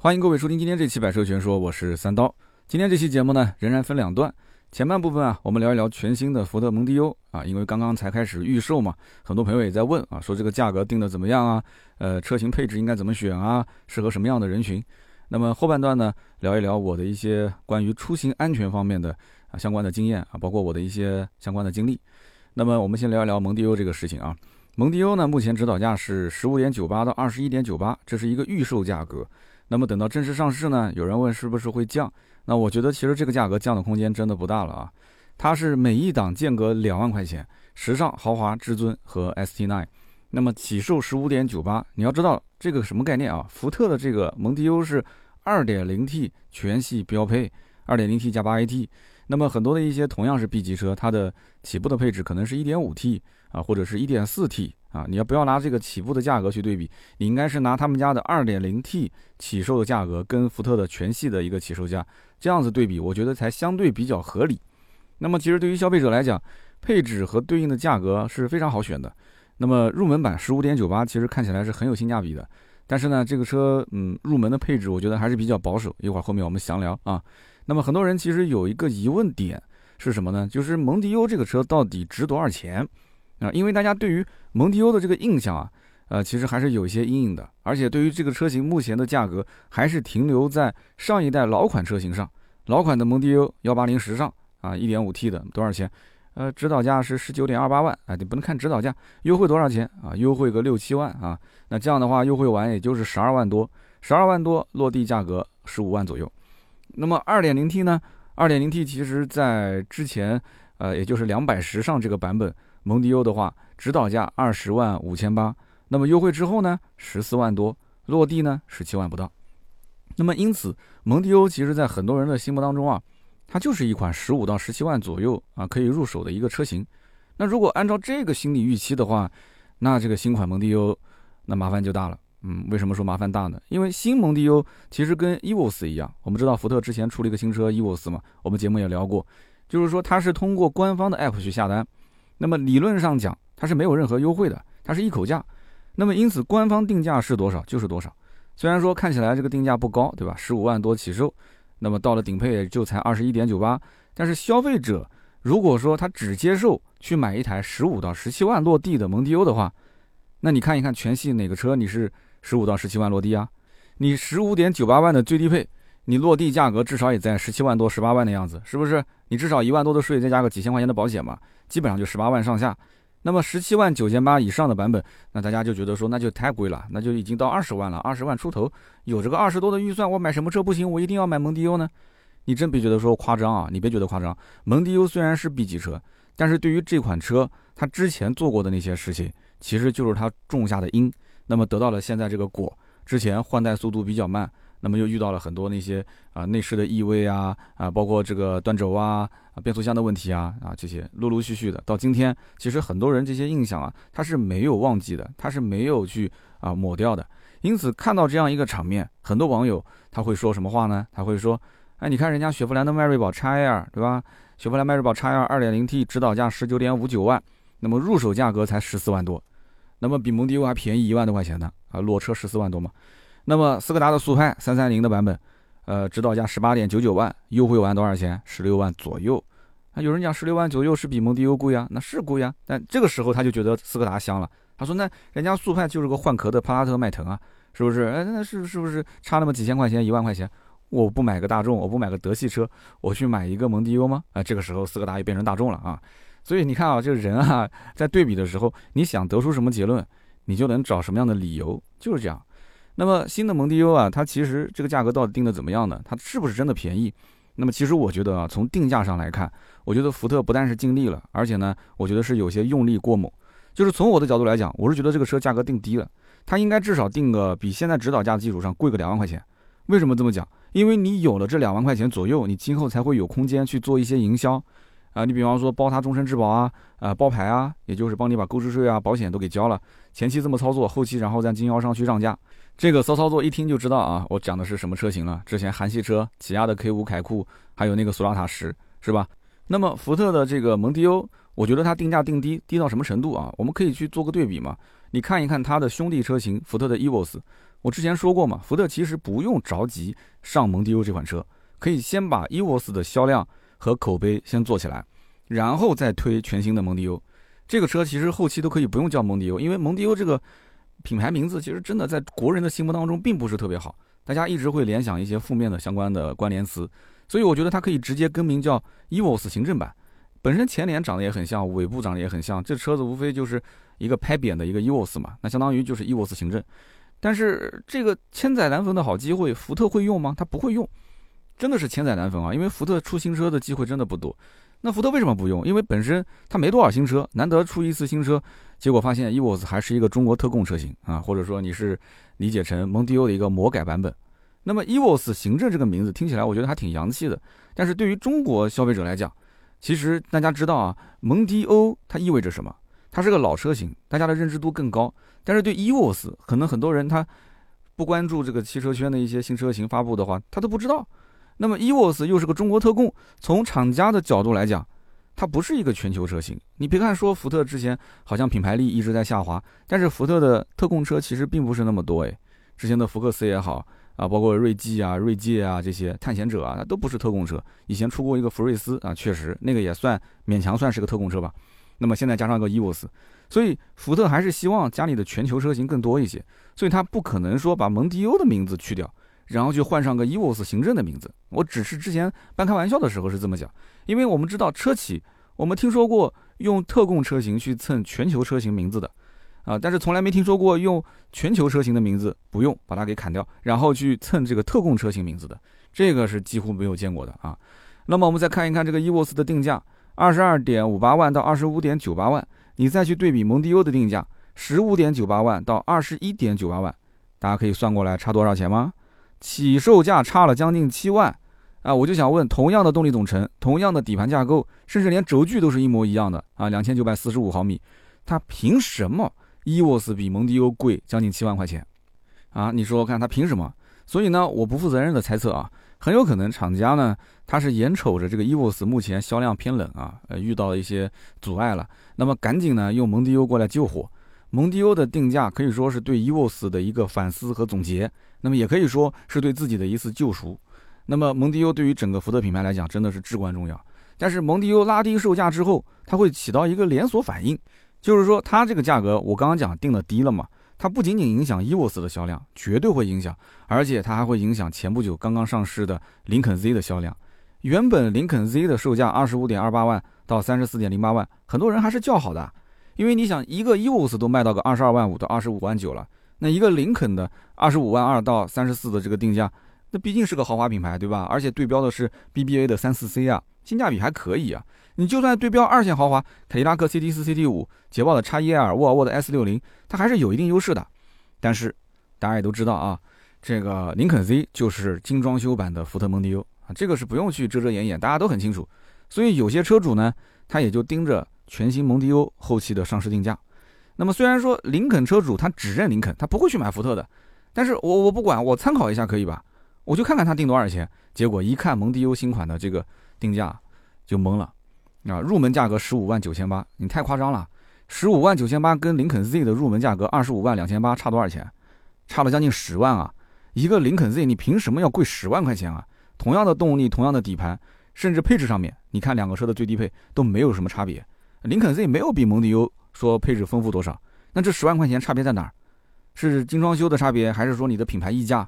欢迎各位收听今天这期百车全说，我是三刀。今天这期节目呢，仍然分两段。前半部分啊，我们聊一聊全新的福特蒙迪欧啊，因为刚刚才开始预售嘛，很多朋友也在问啊，说这个价格定的怎么样啊？呃，车型配置应该怎么选啊？适合什么样的人群？那么后半段呢，聊一聊我的一些关于出行安全方面的啊相关的经验啊，包括我的一些相关的经历。那么我们先聊一聊蒙迪欧这个事情啊。蒙迪欧呢，目前指导价是十五点九八到二十一点九八，这是一个预售价格。那么等到正式上市呢，有人问是不是会降？那我觉得其实这个价格降的空间真的不大了啊。它是每一档间隔两万块钱，时尚、豪华、至尊和 ST9。那么起售十五点九八，你要知道这个什么概念啊？福特的这个蒙迪欧是二点零 T 全系标配，二点零 T 加八 AT。那么很多的一些同样是 B 级车，它的起步的配置可能是一点五 T 啊，或者是一点四 T。啊，你要不要拿这个起步的价格去对比？你应该是拿他们家的 2.0T 起售的价格跟福特的全系的一个起售价这样子对比，我觉得才相对比较合理。那么其实对于消费者来讲，配置和对应的价格是非常好选的。那么入门版15.98其实看起来是很有性价比的，但是呢，这个车嗯入门的配置我觉得还是比较保守。一会儿后面我们详聊啊。那么很多人其实有一个疑问点是什么呢？就是蒙迪欧这个车到底值多少钱？啊，因为大家对于蒙迪欧的这个印象啊，呃，其实还是有一些阴影的，而且对于这个车型目前的价格还是停留在上一代老款车型上。老款的蒙迪欧幺八零时尚啊，一点五 T 的多少钱？呃，指导价是十九点二八万啊，你不能看指导价，优惠多少钱啊？优惠个六七万啊？那这样的话，优惠完也就是十二万多，十二万多落地价格十五万左右。那么二点零 T 呢？二点零 T 其实在之前，呃，也就是两百时尚这个版本。蒙迪欧的话，指导价二十万五千八，那么优惠之后呢，十四万多，落地呢十七万不到。那么因此，蒙迪欧其实在很多人的心目当中啊，它就是一款十五到十七万左右啊可以入手的一个车型。那如果按照这个心理预期的话，那这个新款蒙迪欧那麻烦就大了。嗯，为什么说麻烦大呢？因为新蒙迪欧其实跟 EVOS 一样，我们知道福特之前出了一个新车 EVOS 嘛，我们节目也聊过，就是说它是通过官方的 App 去下单。那么理论上讲，它是没有任何优惠的，它是一口价。那么因此，官方定价是多少就是多少。虽然说看起来这个定价不高，对吧？十五万多起售，那么到了顶配也就才二十一点九八。但是消费者如果说他只接受去买一台十五到十七万落地的蒙迪欧的话，那你看一看全系哪个车你是十五到十七万落地啊？你十五点九八万的最低配，你落地价格至少也在十七万多、十八万的样子，是不是？你至少一万多的税，再加个几千块钱的保险嘛？基本上就十八万上下，那么十七万九千八以上的版本，那大家就觉得说那就太贵了，那就已经到二十万了，二十万出头，有这个二十多的预算，我买什么车不行？我一定要买蒙迪欧呢？你真别觉得说夸张啊，你别觉得夸张。蒙迪欧虽然是 B 级车，但是对于这款车，它之前做过的那些事情，其实就是它种下的因，那么得到了现在这个果。之前换代速度比较慢。那么又遇到了很多那些啊内饰的异味啊啊，包括这个断轴啊啊变速箱的问题啊啊这些陆陆续续的，到今天其实很多人这些印象啊他是没有忘记的，他是没有去啊抹掉的。因此看到这样一个场面，很多网友他会说什么话呢？他会说，哎，你看人家雪佛兰的迈锐宝 XL 对吧？雪佛兰迈锐宝 XL 2.0T 指导价十九点五九万，那么入手价格才十四万多，那么比蒙迪欧还便宜一万多块钱呢啊，裸车十四万多嘛。那么斯柯达的速派三三零的版本，呃，指导价十八点九九万，优惠完多少钱？十六万左右。啊，有人讲十六万左右是比蒙迪欧贵啊，那是贵啊。但这个时候他就觉得斯柯达香了。他说：“那人家速派就是个换壳的帕萨特迈腾啊，是不是？哎，那是是不是差那么几千块钱、一万块钱？我不买个大众，我不买个德系车，我去买一个蒙迪欧吗？啊，这个时候斯柯达又变成大众了啊。所以你看啊，这个人啊，在对比的时候，你想得出什么结论，你就能找什么样的理由，就是这样。”那么新的蒙迪欧啊，它其实这个价格到底定的怎么样呢？它是不是真的便宜？那么其实我觉得啊，从定价上来看，我觉得福特不但是尽力了，而且呢，我觉得是有些用力过猛。就是从我的角度来讲，我是觉得这个车价格定低了，它应该至少定个比现在指导价的基础上贵个两万块钱。为什么这么讲？因为你有了这两万块钱左右，你今后才会有空间去做一些营销。啊，你比方说包他终身质保啊，啊包牌啊，也就是帮你把购置税啊、保险都给交了，前期这么操作，后期然后在经销商去让价。这个骚操作一听就知道啊，我讲的是什么车型了？之前韩系车，起亚的 K 五凯酷，还有那个索纳塔十，是吧？那么福特的这个蒙迪欧，我觉得它定价定低，低到什么程度啊？我们可以去做个对比嘛？你看一看它的兄弟车型福特的 EVOS，我之前说过嘛，福特其实不用着急上蒙迪欧这款车，可以先把 EVOS 的销量和口碑先做起来，然后再推全新的蒙迪欧。这个车其实后期都可以不用叫蒙迪欧，因为蒙迪欧这个品牌名字其实真的在国人的心目当中并不是特别好，大家一直会联想一些负面的相关的关联词，所以我觉得它可以直接更名叫 EVOS 行政版。本身前脸长得也很像，尾部长得也很像，这车子无非就是一个拍扁的一个 EVOS 嘛，那相当于就是 EVOS 行政。但是这个千载难逢的好机会，福特会用吗？他不会用，真的是千载难逢啊！因为福特出新车的机会真的不多。那福特为什么不用？因为本身它没多少新车，难得出一次新车，结果发现 EVOS 还是一个中国特供车型啊，或者说你是理解成蒙迪欧的一个魔改版本。那么 EVOS 行政这个名字听起来我觉得还挺洋气的，但是对于中国消费者来讲，其实大家知道啊，蒙迪欧它意味着什么？它是个老车型，大家的认知度更高。但是对 EVOS，可能很多人他不关注这个汽车圈的一些新车型发布的话，他都不知道。那么 EVOS 又是个中国特供，从厂家的角度来讲，它不是一个全球车型。你别看说福特之前好像品牌力一直在下滑，但是福特的特供车其实并不是那么多诶。之前的福克斯也好啊，包括锐际啊、锐界啊这些探险者啊，那都不是特供车。以前出过一个福睿斯啊，确实那个也算勉强算是个特供车吧。那么现在加上个 EVOS，所以福特还是希望家里的全球车型更多一些，所以他不可能说把蒙迪欧的名字去掉，然后就换上个 EVOS 行政的名字。我只是之前半开玩笑的时候是这么讲，因为我们知道车企，我们听说过用特供车型去蹭全球车型名字的，啊，但是从来没听说过用全球车型的名字不用把它给砍掉，然后去蹭这个特供车型名字的，这个是几乎没有见过的啊。那么我们再看一看这个 EVOS 的定价。二十二点五八万到二十五点九八万，你再去对比蒙迪欧的定价十五点九八万到二十一点九八万，大家可以算过来差多少钱吗？起售价差了将近七万啊！我就想问，同样的动力总成，同样的底盘架构，甚至连轴距都是一模一样的啊，两千九百四十五毫米，它凭什么 EVOS 比蒙迪欧贵将近七万块钱啊？你说看它凭什么？所以呢，我不负责任的猜测啊。很有可能厂家呢，他是眼瞅着这个 EVOS 目前销量偏冷啊，呃，遇到了一些阻碍了，那么赶紧呢用蒙迪欧过来救火。蒙迪欧的定价可以说是对 EVOS 的一个反思和总结，那么也可以说是对自己的一次救赎。那么蒙迪欧对于整个福特品牌来讲真的是至关重要。但是蒙迪欧拉低售价之后，它会起到一个连锁反应，就是说它这个价格我刚刚讲定的低了嘛。它不仅仅影响 EVOS 的销量，绝对会影响，而且它还会影响前不久刚刚上市的林肯 Z 的销量。原本林肯 Z 的售价二十五点二八万到三十四点零八万，很多人还是叫好的，因为你想一个 EVOS 都卖到个二十二万五到二十五万九了，那一个林肯的二十五万二到三十四的这个定价，那毕竟是个豪华品牌，对吧？而且对标的是 BBA 的三四 C 啊，性价比还可以啊。你就算对标二线豪华，凯迪拉克 CT 四、CT 五，捷豹的 x e r 沃尔沃的 S 六零，它还是有一定优势的。但是大家也都知道啊，这个林肯 Z 就是精装修版的福特蒙迪欧啊，这个是不用去遮遮掩掩，大家都很清楚。所以有些车主呢，他也就盯着全新蒙迪欧后期的上市定价。那么虽然说林肯车主他只认林肯，他不会去买福特的，但是我我不管，我参考一下可以吧？我就看看他定多少钱。结果一看蒙迪欧新款的这个定价，就懵了。啊，入门价格十五万九千八，你太夸张了！十五万九千八跟林肯 Z 的入门价格二十五万两千八差多少钱？差了将近十万啊！一个林肯 Z 你凭什么要贵十万块钱啊？同样的动力，同样的底盘，甚至配置上面，你看两个车的最低配都没有什么差别。林肯 Z 没有比蒙迪欧说配置丰富多少，那这十万块钱差别在哪儿？是精装修的差别，还是说你的品牌溢价？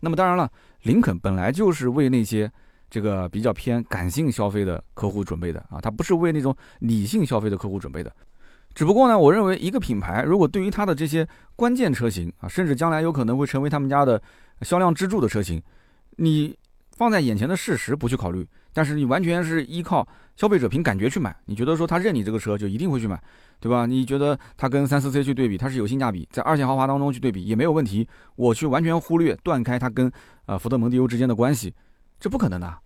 那么当然了，林肯本来就是为那些。这个比较偏感性消费的客户准备的啊，它不是为那种理性消费的客户准备的。只不过呢，我认为一个品牌如果对于它的这些关键车型啊，甚至将来有可能会成为他们家的销量支柱的车型，你放在眼前的事实不去考虑，但是你完全是依靠消费者凭感觉去买，你觉得说他认你这个车就一定会去买，对吧？你觉得它跟三四 C 去对比，它是有性价比，在二线豪华当中去对比也没有问题，我去完全忽略断开它跟呃福特蒙迪欧之间的关系。这不可能的，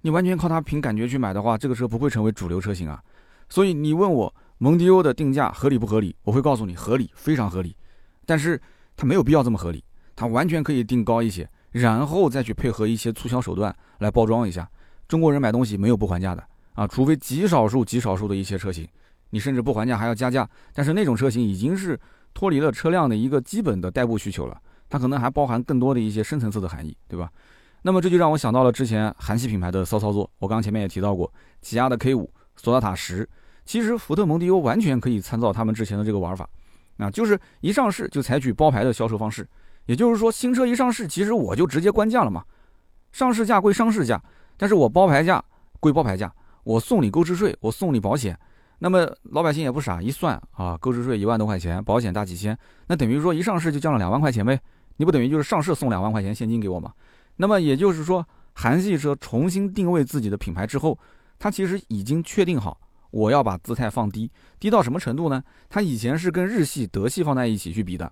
你完全靠它凭感觉去买的话，这个车不会成为主流车型啊。所以你问我蒙迪欧的定价合理不合理，我会告诉你合理，非常合理。但是它没有必要这么合理，它完全可以定高一些，然后再去配合一些促销手段来包装一下。中国人买东西没有不还价的啊，除非极少数极少数的一些车型，你甚至不还价还要加价。但是那种车型已经是脱离了车辆的一个基本的代步需求了。它可能还包含更多的一些深层次的含义，对吧？那么这就让我想到了之前韩系品牌的骚操作。我刚前面也提到过，起亚的 K 五、索纳塔十，其实福特蒙迪欧完全可以参照他们之前的这个玩法，啊，就是一上市就采取包牌的销售方式。也就是说，新车一上市，其实我就直接关价了嘛。上市价归上市价，但是我包牌价归包牌价，我送你购置税，我送你保险。那么老百姓也不傻，一算啊，购置税一万多块钱，保险大几千，那等于说一上市就降了两万块钱呗？你不等于就是上市送两万块钱现金给我吗？那么也就是说，韩系车重新定位自己的品牌之后，它其实已经确定好，我要把姿态放低，低到什么程度呢？它以前是跟日系、德系放在一起去比的。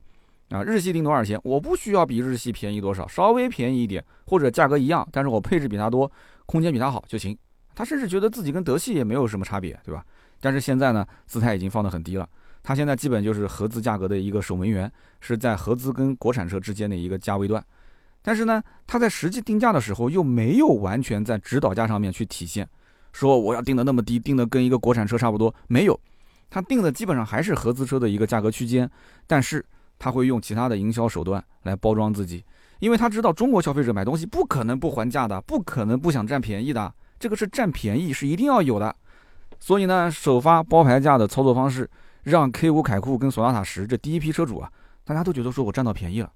啊，日系定多少钱？我不需要比日系便宜多少，稍微便宜一点，或者价格一样，但是我配置比它多，空间比它好就行。他甚至觉得自己跟德系也没有什么差别，对吧？但是现在呢，姿态已经放得很低了。他现在基本就是合资价格的一个守门员，是在合资跟国产车之间的一个价位段。但是呢，他在实际定价的时候又没有完全在指导价上面去体现，说我要定的那么低，定的跟一个国产车差不多，没有。他定的基本上还是合资车的一个价格区间，但是。他会用其他的营销手段来包装自己，因为他知道中国消费者买东西不可能不还价的，不可能不想占便宜的，这个是占便宜是一定要有的。所以呢，首发包牌价的操作方式，让 K5 凯酷跟索纳塔十这第一批车主啊，大家都觉得说我占到便宜了。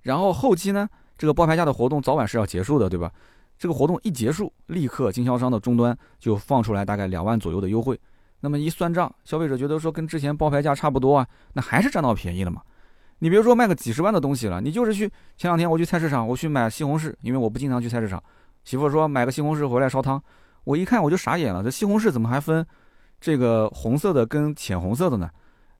然后后期呢，这个包牌价的活动早晚是要结束的，对吧？这个活动一结束，立刻经销商的终端就放出来大概两万左右的优惠。那么一算账，消费者觉得说跟之前包牌价差不多啊，那还是占到便宜了嘛？你别说卖个几十万的东西了，你就是去前两天我去菜市场，我去买西红柿，因为我不经常去菜市场。媳妇说买个西红柿回来烧汤，我一看我就傻眼了，这西红柿怎么还分这个红色的跟浅红色的呢？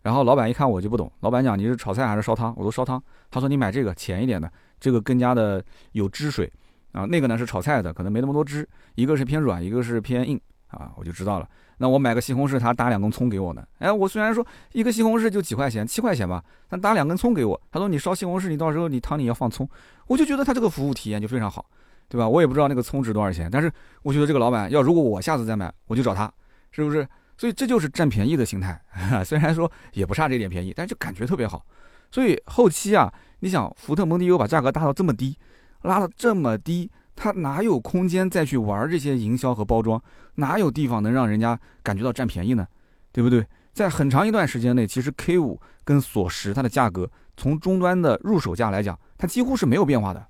然后老板一看我就不懂，老板讲你是炒菜还是烧汤？我说烧汤。他说你买这个浅一点的，这个更加的有汁水啊，那个呢是炒菜的，可能没那么多汁，一个是偏软，一个是偏硬啊，我就知道了。那我买个西红柿，他打两根葱给我呢。哎，我虽然说一个西红柿就几块钱，七块钱吧，但打两根葱给我。他说你烧西红柿，你到时候你汤里要放葱。我就觉得他这个服务体验就非常好，对吧？我也不知道那个葱值多少钱，但是我觉得这个老板要如果我下次再买，我就找他，是不是？所以这就是占便宜的心态。虽然说也不差这点便宜，但是就感觉特别好。所以后期啊，你想福特蒙迪欧把价格拉到这么低，拉到这么低。他哪有空间再去玩这些营销和包装？哪有地方能让人家感觉到占便宜呢？对不对？在很长一段时间内，其实 K 五跟索十它的价格从终端的入手价来讲，它几乎是没有变化的。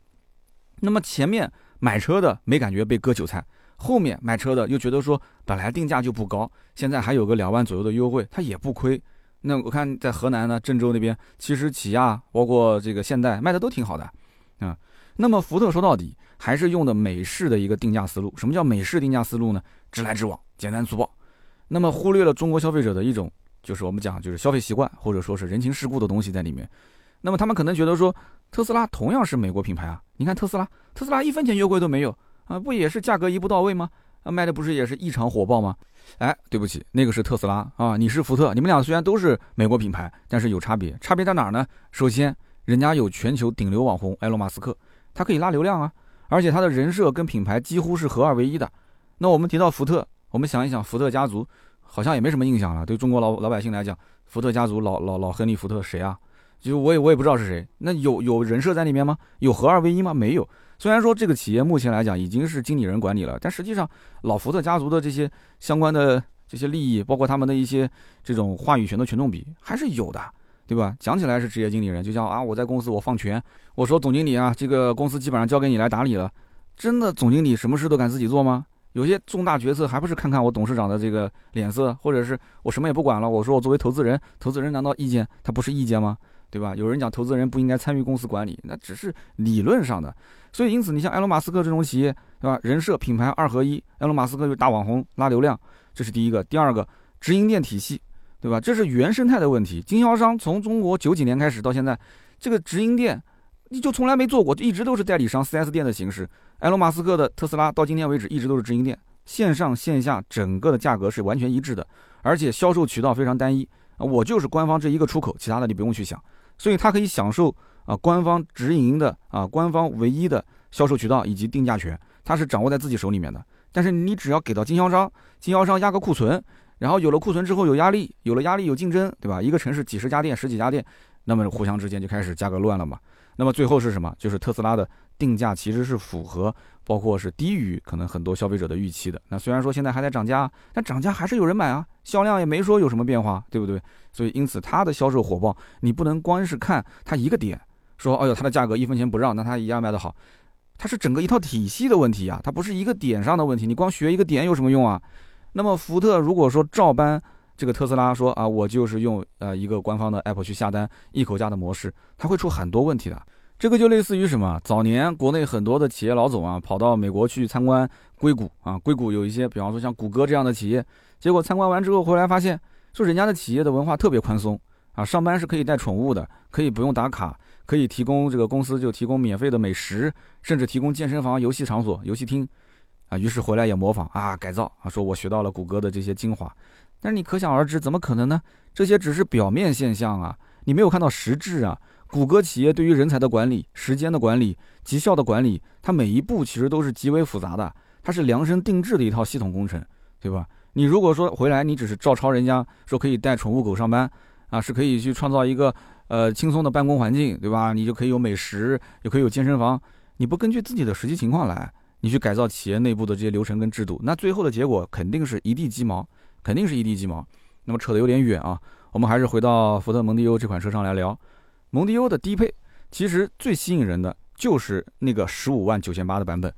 那么前面买车的没感觉被割韭菜，后面买车的又觉得说本来定价就不高，现在还有个两万左右的优惠，它也不亏。那我看在河南呢，郑州那边，其实起亚包括这个现代卖的都挺好的，啊。那么福特说到底还是用的美式的一个定价思路。什么叫美式定价思路呢？直来直往，简单粗暴。那么忽略了中国消费者的一种，就是我们讲就是消费习惯或者说是人情世故的东西在里面。那么他们可能觉得说，特斯拉同样是美国品牌啊，你看特斯拉，特斯拉一分钱优惠都没有啊，不也是价格一步到位吗？啊，卖的不是也是异常火爆吗？哎，对不起，那个是特斯拉啊，你是福特，你们俩虽然都是美国品牌，但是有差别，差别在哪儿呢？首先，人家有全球顶流网红埃隆·马斯克。它可以拉流量啊，而且他的人设跟品牌几乎是合二为一的。那我们提到福特，我们想一想，福特家族好像也没什么印象了。对中国老老百姓来讲，福特家族老老老亨利福特谁啊？就我也我也不知道是谁。那有有人设在里面吗？有合二为一吗？没有。虽然说这个企业目前来讲已经是经理人管理了，但实际上老福特家族的这些相关的这些利益，包括他们的一些这种话语权的权重比还是有的。对吧？讲起来是职业经理人，就像啊，我在公司我放权，我说总经理啊，这个公司基本上交给你来打理了。真的总经理什么事都敢自己做吗？有些重大决策还不是看看我董事长的这个脸色，或者是我什么也不管了。我说我作为投资人，投资人难道意见他不是意见吗？对吧？有人讲投资人不应该参与公司管理，那只是理论上的。所以因此，你像埃隆马斯克这种企业，对吧？人设品牌二合一，埃隆马斯克就是大网红拉流量，这是第一个。第二个，直营店体系。对吧？这是原生态的问题。经销商从中国九几年开始到现在，这个直营店你就从来没做过，一直都是代理商 4S 店的形式。埃隆·马斯克的特斯拉到今天为止一直都是直营店，线上线下整个的价格是完全一致的，而且销售渠道非常单一，我就是官方这一个出口，其他的你不用去想。所以它可以享受啊官方直营的啊官方唯一的销售渠道以及定价权，它是掌握在自己手里面的。但是你只要给到经销商，经销商压个库存。然后有了库存之后有压力，有了压力有竞争，对吧？一个城市几十家店、十几家店，那么互相之间就开始价格乱了嘛。那么最后是什么？就是特斯拉的定价其实是符合，包括是低于可能很多消费者的预期的。那虽然说现在还在涨价，但涨价还是有人买啊，销量也没说有什么变化，对不对？所以因此它的销售火爆，你不能光是看它一个点，说哎呦它的价格一分钱不让，那它一样卖得好。它是整个一套体系的问题啊，它不是一个点上的问题。你光学一个点有什么用啊？那么福特如果说照搬这个特斯拉说啊，我就是用呃一个官方的 app 去下单一口价的模式，它会出很多问题的。这个就类似于什么？早年国内很多的企业老总啊，跑到美国去参观硅谷啊，硅谷有一些，比方说像谷歌这样的企业，结果参观完之后回来发现，说人家的企业的文化特别宽松啊，上班是可以带宠物的，可以不用打卡。可以提供这个公司就提供免费的美食，甚至提供健身房、游戏场所、游戏厅，啊，于是回来也模仿啊，改造啊，说我学到了谷歌的这些精华，但是你可想而知，怎么可能呢？这些只是表面现象啊，你没有看到实质啊。谷歌企业对于人才的管理、时间的管理、绩效的管理，它每一步其实都是极为复杂的，它是量身定制的一套系统工程，对吧？你如果说回来你只是照抄人家说可以带宠物狗上班，啊，是可以去创造一个。呃，轻松的办公环境，对吧？你就可以有美食，也可以有健身房。你不根据自己的实际情况来，你去改造企业内部的这些流程跟制度，那最后的结果肯定是一地鸡毛，肯定是一地鸡毛。那么扯得有点远啊，我们还是回到福特蒙迪欧这款车上来聊。蒙迪欧的低配其实最吸引人的就是那个十五万九千八的版本，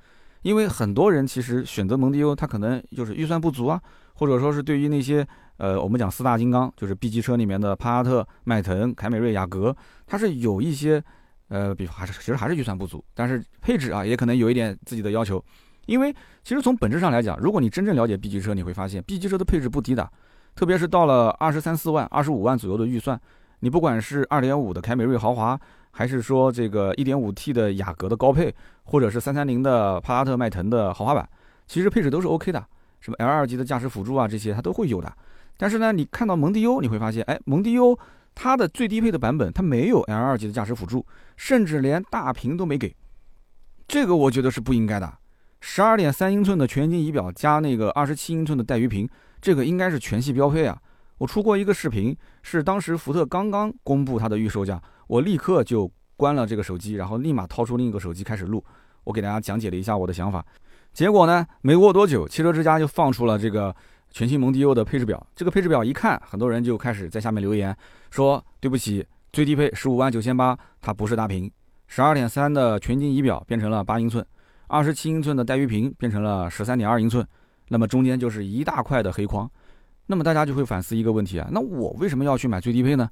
因为很多人其实选择蒙迪欧，他可能就是预算不足啊，或者说是对于那些。呃，我们讲四大金刚，就是 B 级车里面的帕萨特、迈腾、凯美瑞、雅阁，它是有一些，呃，比还是其实还是预算不足，但是配置啊也可能有一点自己的要求。因为其实从本质上来讲，如果你真正了解 B 级车，你会发现 B 级车的配置不低的，特别是到了二十三四万、二十五万左右的预算，你不管是二点五的凯美瑞豪华，还是说这个一点五 T 的雅阁的高配，或者是三三零的帕萨特、迈腾的豪华版，其实配置都是 OK 的，什么 L 二级的驾驶辅助啊这些它都会有的。但是呢，你看到蒙迪欧，你会发现，哎，蒙迪欧它的最低配的版本，它没有 L 二级的驾驶辅助，甚至连大屏都没给。这个我觉得是不应该的。十二点三英寸的全景仪表加那个二十七英寸的带鱼屏，这个应该是全系标配啊。我出过一个视频，是当时福特刚刚公布它的预售价，我立刻就关了这个手机，然后立马掏出另一个手机开始录，我给大家讲解了一下我的想法。结果呢，没过多久，汽车之家就放出了这个。全新蒙迪欧的配置表，这个配置表一看，很多人就开始在下面留言说：“对不起，最低配十五万九千八，它不是大屏，十二点三的全景仪表变成了八英寸，二十七英寸的带鱼屏变成了十三点二英寸，那么中间就是一大块的黑框。那么大家就会反思一个问题啊，那我为什么要去买最低配呢？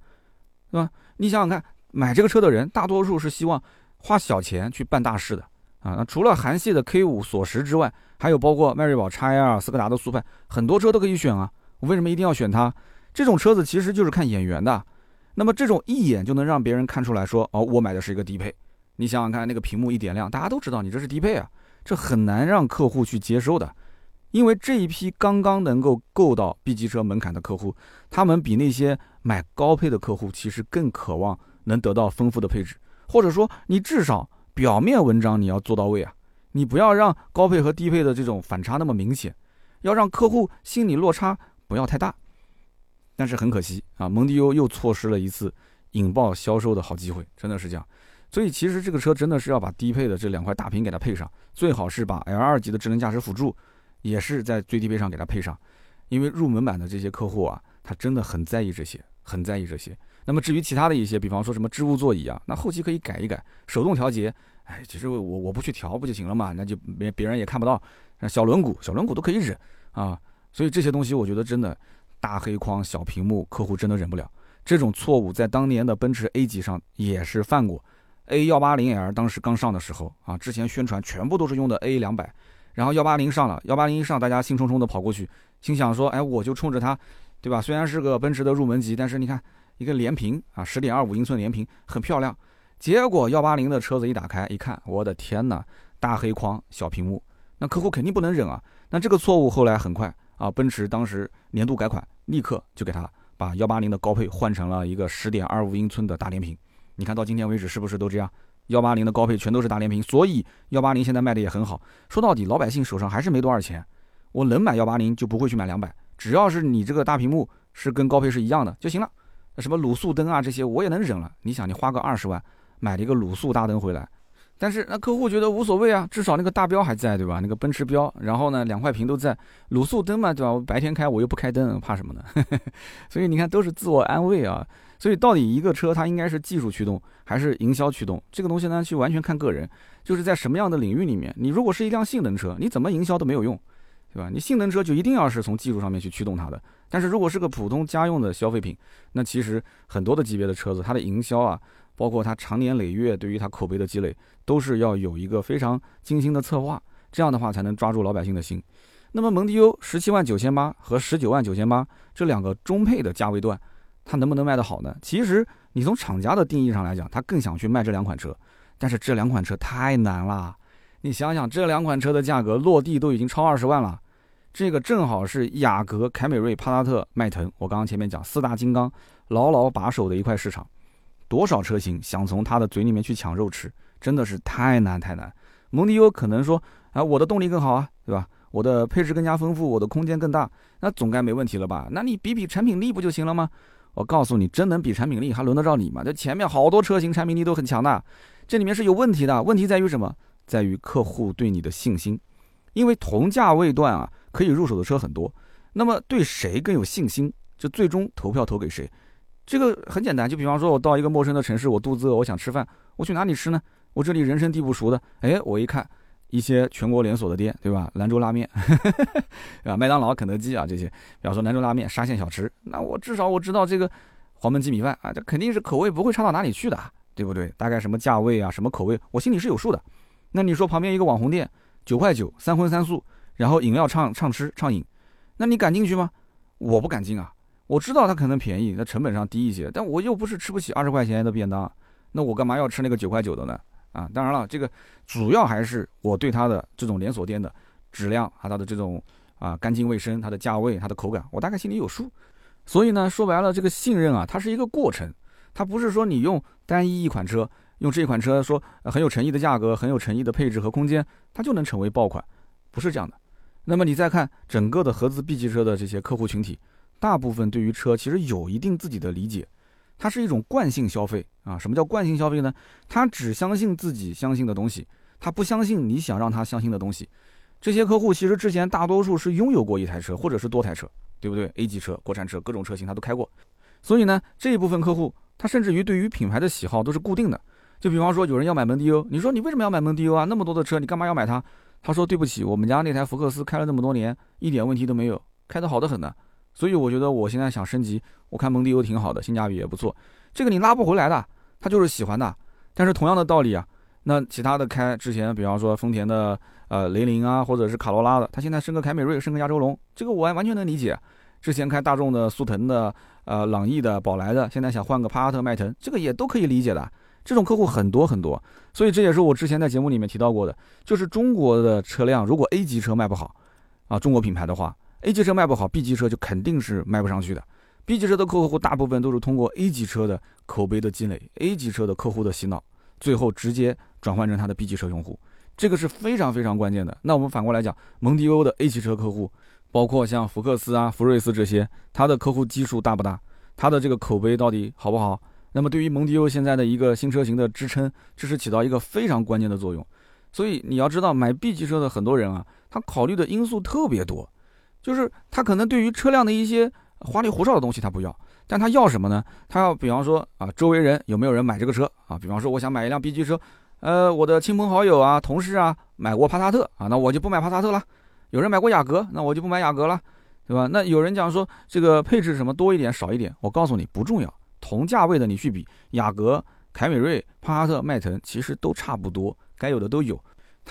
对吧？你想想看，买这个车的人大多数是希望花小钱去办大事的。”啊，那除了韩系的 K 五锁十之外，还有包括迈锐宝 XL、斯柯达的速派，很多车都可以选啊。我为什么一定要选它？这种车子其实就是看眼缘的。那么这种一眼就能让别人看出来说，哦，我买的是一个低配。你想想看，那个屏幕一点亮，大家都知道你这是低配啊。这很难让客户去接受的，因为这一批刚刚能够够到 B 级车门槛的客户，他们比那些买高配的客户其实更渴望能得到丰富的配置，或者说你至少。表面文章你要做到位啊，你不要让高配和低配的这种反差那么明显，要让客户心理落差不要太大。但是很可惜啊，蒙迪欧又错失了一次引爆销售的好机会，真的是这样。所以其实这个车真的是要把低配的这两块大屏给它配上，最好是把 L 二级的智能驾驶辅助也是在最低配上给它配上，因为入门版的这些客户啊，他真的很在意这些，很在意这些。那么至于其他的一些，比方说什么织物座椅啊，那后期可以改一改，手动调节，哎，其实我我不去调不就行了嘛？那就别别人也看不到。小轮毂，小轮毂都可以忍啊。所以这些东西，我觉得真的大黑框、小屏幕，客户真的忍不了。这种错误在当年的奔驰 A 级上也是犯过。A 幺八零 L 当时刚上的时候啊，之前宣传全部都是用的 A 两百，然后幺八零上了，幺八零一上，大家兴冲冲的跑过去，心想说，哎，我就冲着它，对吧？虽然是个奔驰的入门级，但是你看。一个连屏啊，十点二五英寸连屏很漂亮。结果幺八零的车子一打开一看，我的天呐，大黑框小屏幕，那客户肯定不能忍啊。那这个错误后来很快啊，奔驰当时年度改款，立刻就给他把幺八零的高配换成了一个十点二五英寸的大连屏。你看到今天为止是不是都这样？幺八零的高配全都是大连屏，所以幺八零现在卖的也很好。说到底，老百姓手上还是没多少钱，我能买幺八零就不会去买两百，只要是你这个大屏幕是跟高配是一样的就行了。什么卤素灯啊，这些我也能忍了。你想，你花个二十万买了一个卤素大灯回来。但是那客户觉得无所谓啊，至少那个大标还在，对吧？那个奔驰标，然后呢，两块屏都在，卤素灯嘛，对吧？我白天开我又不开灯，怕什么呢？所以你看，都是自我安慰啊。所以到底一个车它应该是技术驱动还是营销驱动？这个东西呢，去完全看个人，就是在什么样的领域里面，你如果是一辆性能车，你怎么营销都没有用，对吧？你性能车就一定要是从技术上面去驱动它的。但是如果是个普通家用的消费品，那其实很多的级别的车子，它的营销啊。包括它长年累月对于它口碑的积累，都是要有一个非常精心的策划，这样的话才能抓住老百姓的心。那么蒙迪欧十七万九千八和十九万九千八这两个中配的价位段，它能不能卖得好呢？其实你从厂家的定义上来讲，它更想去卖这两款车，但是这两款车太难了。你想想，这两款车的价格落地都已经超二十万了，这个正好是雅阁、凯美瑞、帕萨特、迈腾，我刚刚前面讲四大金刚牢牢把守的一块市场。多少车型想从他的嘴里面去抢肉吃，真的是太难太难。蒙迪欧可能说，啊，我的动力更好啊，对吧？我的配置更加丰富，我的空间更大，那总该没问题了吧？那你比比产品力不就行了吗？我告诉你，真能比产品力，还轮得着你吗？这前面好多车型产品力都很强的，这里面是有问题的。问题在于什么？在于客户对你的信心。因为同价位段啊，可以入手的车很多，那么对谁更有信心，就最终投票投给谁。这个很简单，就比方说，我到一个陌生的城市，我肚子饿，我想吃饭，我去哪里吃呢？我这里人生地不熟的，哎，我一看一些全国连锁的店，对吧？兰州拉面，啊，麦当劳、肯德基啊这些，比方说兰州拉面、沙县小吃，那我至少我知道这个黄焖鸡米饭啊，这肯定是口味不会差到哪里去的，对不对？大概什么价位啊，什么口味，我心里是有数的。那你说旁边一个网红店，九块九，三荤三素，然后饮料畅畅吃畅饮，那你敢进去吗？我不敢进啊。我知道它可能便宜，那成本上低一些，但我又不是吃不起二十块钱的便当，那我干嘛要吃那个九块九的呢？啊，当然了，这个主要还是我对它的这种连锁店的质量和它的这种啊干净卫生、它的价位、它的口感，我大概心里有数。所以呢，说白了，这个信任啊，它是一个过程，它不是说你用单一一款车，用这款车说很有诚意的价格、很有诚意的配置和空间，它就能成为爆款，不是这样的。那么你再看整个的合资 B 级车的这些客户群体。大部分对于车其实有一定自己的理解，它是一种惯性消费啊。什么叫惯性消费呢？他只相信自己相信的东西，他不相信你想让他相信的东西。这些客户其实之前大多数是拥有过一台车或者是多台车，对不对？A 级车、国产车各种车型他都开过，所以呢，这一部分客户他甚至于对于品牌的喜好都是固定的。就比方说有人要买蒙迪欧，你说你为什么要买蒙迪欧啊？那么多的车，你干嘛要买它？他说对不起，我们家那台福克斯开了那么多年，一点问题都没有，开得好得很呢。所以我觉得我现在想升级，我看蒙迪欧挺好的，性价比也不错。这个你拉不回来的，他就是喜欢的。但是同样的道理啊，那其他的开之前，比方说丰田的呃雷凌啊，或者是卡罗拉的，他现在升个凯美瑞，升个亚洲龙，这个我还完全能理解。之前开大众的速腾的、呃朗逸的、宝来的，现在想换个帕萨特、迈腾，这个也都可以理解的。这种客户很多很多，所以这也是我之前在节目里面提到过的，就是中国的车辆如果 A 级车卖不好啊，中国品牌的话。A 级车卖不好，B 级车就肯定是卖不上去的。B 级车的客户大部分都是通过 A 级车的口碑的积累，A 级车的客户的洗脑，最后直接转换成他的 B 级车用户，这个是非常非常关键的。那我们反过来讲，蒙迪欧的 A 级车客户，包括像福克斯啊、福睿斯这些，它的客户基数大不大？它的这个口碑到底好不好？那么对于蒙迪欧现在的一个新车型的支撑，这是起到一个非常关键的作用。所以你要知道，买 B 级车的很多人啊，他考虑的因素特别多。就是他可能对于车辆的一些花里胡哨的东西他不要，但他要什么呢？他要比方说啊，周围人有没有人买这个车啊？比方说我想买一辆 B 级车，呃，我的亲朋好友啊、同事啊买过帕萨特啊，那我就不买帕萨特了。有人买过雅阁，那我就不买雅阁了，对吧？那有人讲说这个配置什么多一点少一点，我告诉你不重要，同价位的你去比雅阁、凯美瑞、帕萨特、迈腾其实都差不多，该有的都有。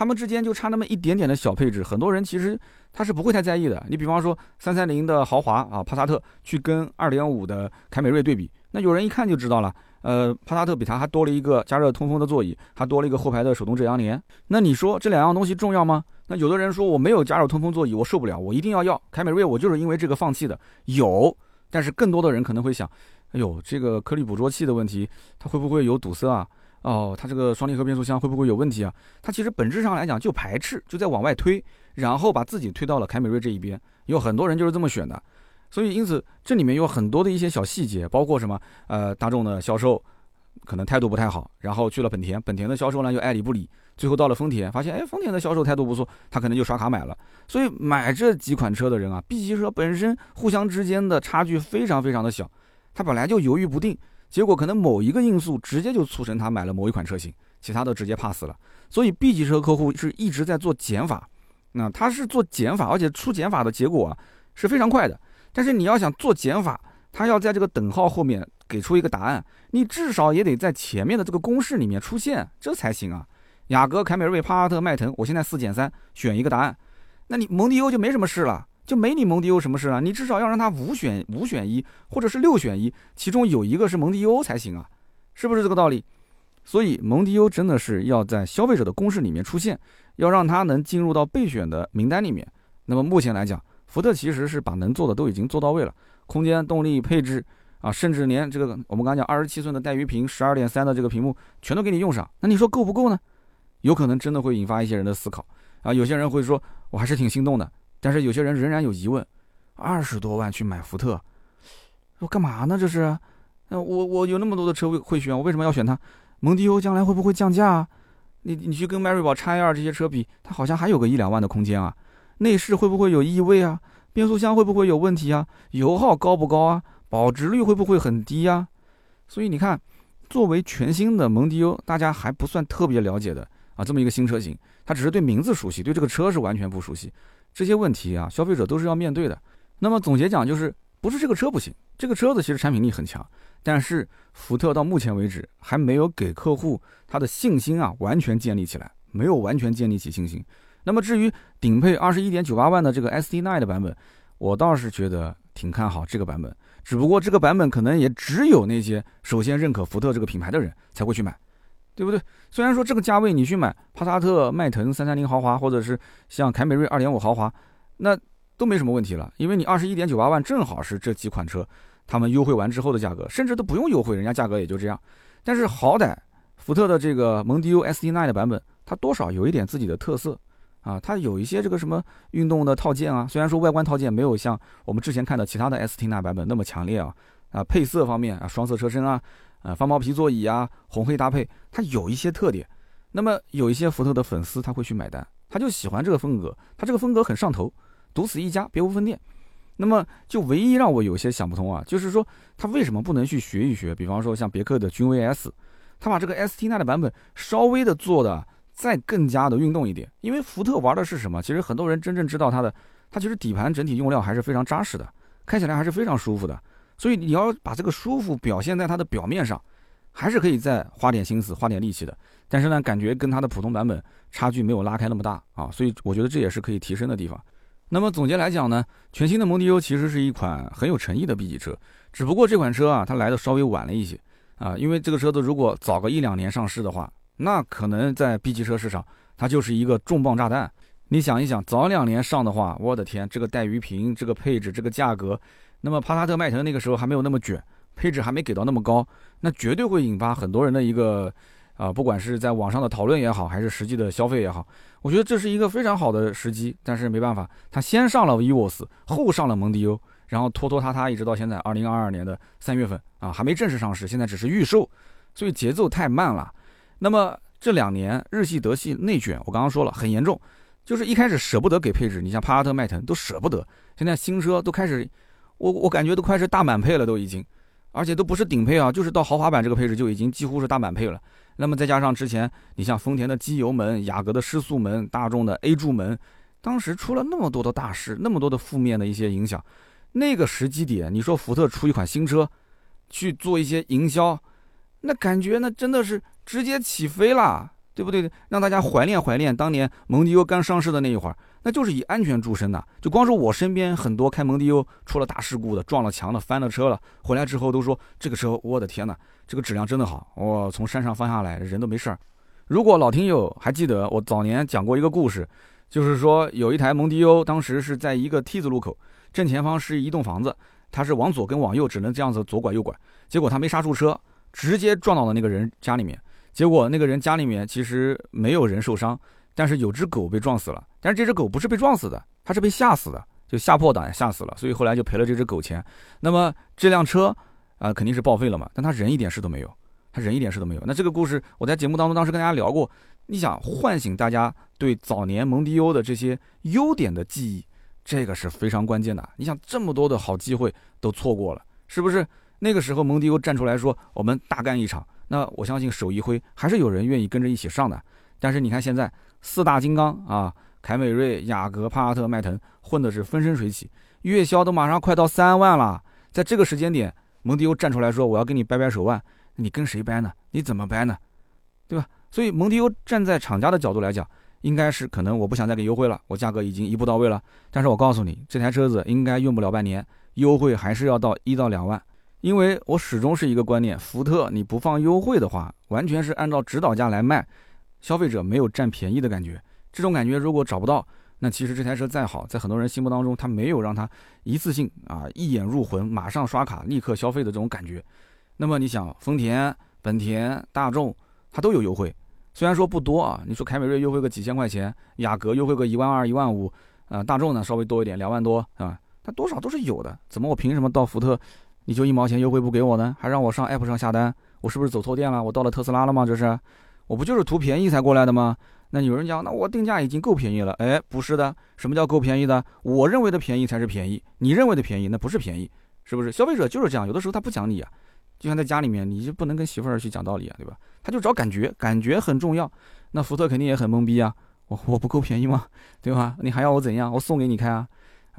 他们之间就差那么一点点的小配置，很多人其实他是不会太在意的。你比方说三三零的豪华啊，帕萨特去跟二点五的凯美瑞对比，那有人一看就知道了。呃，帕萨特比它还多了一个加热通风的座椅，还多了一个后排的手动遮阳帘。那你说这两样东西重要吗？那有的人说我没有加热通风座椅，我受不了，我一定要要凯美瑞，我就是因为这个放弃的。有，但是更多的人可能会想，哎呦，这个颗粒捕捉器的问题，它会不会有堵塞啊？哦，它这个双离合变速箱会不会有问题啊？它其实本质上来讲就排斥，就在往外推，然后把自己推到了凯美瑞这一边。有很多人就是这么选的，所以因此这里面有很多的一些小细节，包括什么呃大众的销售，可能态度不太好，然后去了本田，本田的销售呢又爱理不理，最后到了丰田，发现哎丰田的销售态度不错，他可能就刷卡买了。所以买这几款车的人啊，B 级车本身互相之间的差距非常非常的小，他本来就犹豫不定，结果可能某一个因素直接就促成他买了某一款车型，其他的直接 pass 了。所以 B 级车客户是一直在做减法，那他是做减法，而且出减法的结果啊是非常快的。但是你要想做减法，他要在这个等号后面。给出一个答案，你至少也得在前面的这个公式里面出现，这才行啊。雅阁、凯美瑞、帕萨特、迈腾，我现在四减三，选一个答案。那你蒙迪欧就没什么事了，就没你蒙迪欧什么事了。你至少要让它五选五选一，或者是六选一，其中有一个是蒙迪欧才行啊，是不是这个道理？所以蒙迪欧真的是要在消费者的公式里面出现，要让它能进入到备选的名单里面。那么目前来讲，福特其实是把能做的都已经做到位了，空间、动力、配置。啊，甚至连这个我们刚刚讲二十七寸的带鱼屏，十二点三的这个屏幕，全都给你用上。那你说够不够呢？有可能真的会引发一些人的思考啊。有些人会说，我还是挺心动的。但是有些人仍然有疑问：二十多万去买福特，我干嘛呢？这是？那我我有那么多的车会会选，我为什么要选它？蒙迪欧将来会不会降价啊？你你去跟迈锐宝 X 二这些车比，它好像还有个一两万的空间啊。内饰会不会有异味啊？变速箱会不会有问题啊？油耗高不高啊？保值率会不会很低呀？所以你看，作为全新的蒙迪欧，大家还不算特别了解的啊，这么一个新车型，它只是对名字熟悉，对这个车是完全不熟悉。这些问题啊，消费者都是要面对的。那么总结讲就是，不是这个车不行，这个车子其实产品力很强，但是福特到目前为止还没有给客户他的信心啊完全建立起来，没有完全建立起信心。那么至于顶配二十一点九八万的这个 ST9 的版本，我倒是觉得挺看好这个版本。只不过这个版本可能也只有那些首先认可福特这个品牌的人才会去买，对不对？虽然说这个价位你去买帕萨特、迈腾三三零豪华，或者是像凯美瑞二点五豪华，那都没什么问题了，因为你二十一点九八万正好是这几款车他们优惠完之后的价格，甚至都不用优惠，人家价格也就这样。但是好歹福特的这个蒙迪欧 ST9 的版本，它多少有一点自己的特色。啊，它有一些这个什么运动的套件啊，虽然说外观套件没有像我们之前看的其他的 ST 那版本那么强烈啊，啊，配色方面啊，双色车身啊，啊，方毛皮座椅啊，红黑搭配，它有一些特点。那么有一些福特的粉丝他会去买单，他就喜欢这个风格，他这个风格很上头，独此一家，别无分店。那么就唯一让我有些想不通啊，就是说他为什么不能去学一学，比方说像别克的君威 S，他把这个 ST 那的版本稍微的做的。再更加的运动一点，因为福特玩的是什么？其实很多人真正知道它的，它其实底盘整体用料还是非常扎实的，开起来还是非常舒服的。所以你要把这个舒服表现在它的表面上，还是可以再花点心思、花点力气的。但是呢，感觉跟它的普通版本差距没有拉开那么大啊，所以我觉得这也是可以提升的地方。那么总结来讲呢，全新的蒙迪欧其实是一款很有诚意的 B 级车，只不过这款车啊，它来的稍微晚了一些啊，因为这个车子如果早个一两年上市的话。那可能在 B 级车市场，它就是一个重磅炸弹。你想一想，早两年上的话，我的天，这个带鱼屏，这个配置，这个价格，那么帕萨特、迈腾那个时候还没有那么卷，配置还没给到那么高，那绝对会引发很多人的一个啊，不管是在网上的讨论也好，还是实际的消费也好，我觉得这是一个非常好的时机。但是没办法，它先上了 EVOS，后上了蒙迪欧，然后拖拖沓沓一直到现在，二零二二年的三月份啊，还没正式上市，现在只是预售，所以节奏太慢了。那么这两年日系德系内卷，我刚刚说了很严重，就是一开始舍不得给配置，你像帕萨特、迈腾都舍不得，现在新车都开始，我我感觉都快是大满配了都已经，而且都不是顶配啊，就是到豪华版这个配置就已经几乎是大满配了。那么再加上之前你像丰田的机油门、雅阁的失速门、大众的 A 柱门，当时出了那么多的大事，那么多的负面的一些影响，那个时机点，你说福特出一款新车去做一些营销，那感觉那真的是。直接起飞了，对不对？让大家怀念怀念当年蒙迪欧刚上市的那一会儿，那就是以安全著称的。就光说我身边很多开蒙迪欧出了大事故的，撞了墙的，翻了车了，回来之后都说这个车，我的天哪，这个质量真的好，我从山上翻下来人都没事儿。如果老听友还记得，我早年讲过一个故事，就是说有一台蒙迪欧，当时是在一个 T 字路口，正前方是一栋房子，它是往左跟往右只能这样子左拐右拐，结果他没刹住车，直接撞到了那个人家里面。结果那个人家里面其实没有人受伤，但是有只狗被撞死了。但是这只狗不是被撞死的，它是被吓死的，就吓破胆吓死了。所以后来就赔了这只狗钱。那么这辆车啊肯定是报废了嘛，但他人一点事都没有。他人一点事都没有。那这个故事我在节目当中当时跟大家聊过，你想唤醒大家对早年蒙迪欧的这些优点的记忆，这个是非常关键的。你想这么多的好机会都错过了，是不是？那个时候蒙迪欧站出来说我们大干一场，那我相信手一挥还是有人愿意跟着一起上的。但是你看现在四大金刚啊，凯美瑞、雅阁、帕萨特、迈腾混的是风生水起，月销都马上快到三万了。在这个时间点，蒙迪欧站出来说我要跟你掰掰手腕，你跟谁掰呢？你怎么掰呢？对吧？所以蒙迪欧站在厂家的角度来讲，应该是可能我不想再给优惠了，我价格已经一步到位了。但是我告诉你，这台车子应该用不了半年，优惠还是要到一到两万。因为我始终是一个观念，福特你不放优惠的话，完全是按照指导价来卖，消费者没有占便宜的感觉。这种感觉如果找不到，那其实这台车再好，在很多人心目当中，它没有让它一次性啊一眼入魂，马上刷卡立刻消费的这种感觉。那么你想，丰田、本田、大众它都有优惠，虽然说不多啊，你说凯美瑞优惠个几千块钱，雅阁优惠个一万二、一万五，呃，大众呢稍微多一点，两万多啊，它多少都是有的。怎么我凭什么到福特？你就一毛钱优惠不给我呢？还让我上 app 上下单？我是不是走错店了？我到了特斯拉了吗？这是，我不就是图便宜才过来的吗？那有人讲，那我定价已经够便宜了。哎，不是的，什么叫够便宜的？我认为的便宜才是便宜，你认为的便宜那不是便宜，是不是？消费者就是这样，有的时候他不讲理啊，就像在家里面，你就不能跟媳妇儿去讲道理啊，对吧？他就找感觉，感觉很重要。那福特肯定也很懵逼啊，我我不够便宜吗？对吧？你还要我怎样？我送给你开啊？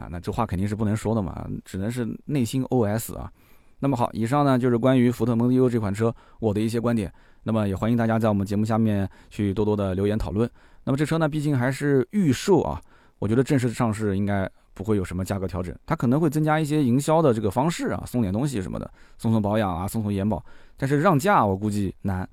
啊，那这话肯定是不能说的嘛，只能是内心 OS 啊。那么好，以上呢就是关于福特蒙迪欧这款车我的一些观点。那么也欢迎大家在我们节目下面去多多的留言讨论。那么这车呢，毕竟还是预售啊，我觉得正式上市应该不会有什么价格调整，它可能会增加一些营销的这个方式啊，送点东西什么的，送送保养啊，送送延保。但是让价我估计难，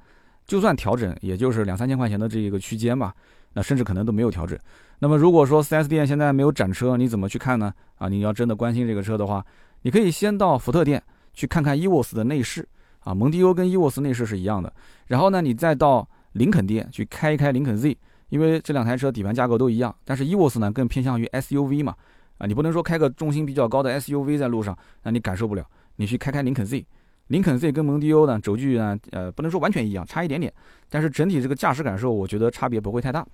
就算调整，也就是两三千块钱的这一个区间吧，那甚至可能都没有调整。那么如果说 4S 店现在没有展车，你怎么去看呢？啊，你要真的关心这个车的话，你可以先到福特店。去看看 EVOS 的内饰啊，蒙迪欧跟 EVOS 内饰是一样的。然后呢，你再到林肯店去开一开林肯 Z，因为这两台车底盘架构都一样，但是 EVOS 呢更偏向于 SUV 嘛，啊，你不能说开个重心比较高的 SUV 在路上，那你感受不了。你去开开林肯 Z，林肯 Z 跟蒙迪欧呢轴距呢，呃，不能说完全一样，差一点点，但是整体这个驾驶感受，我觉得差别不会太大。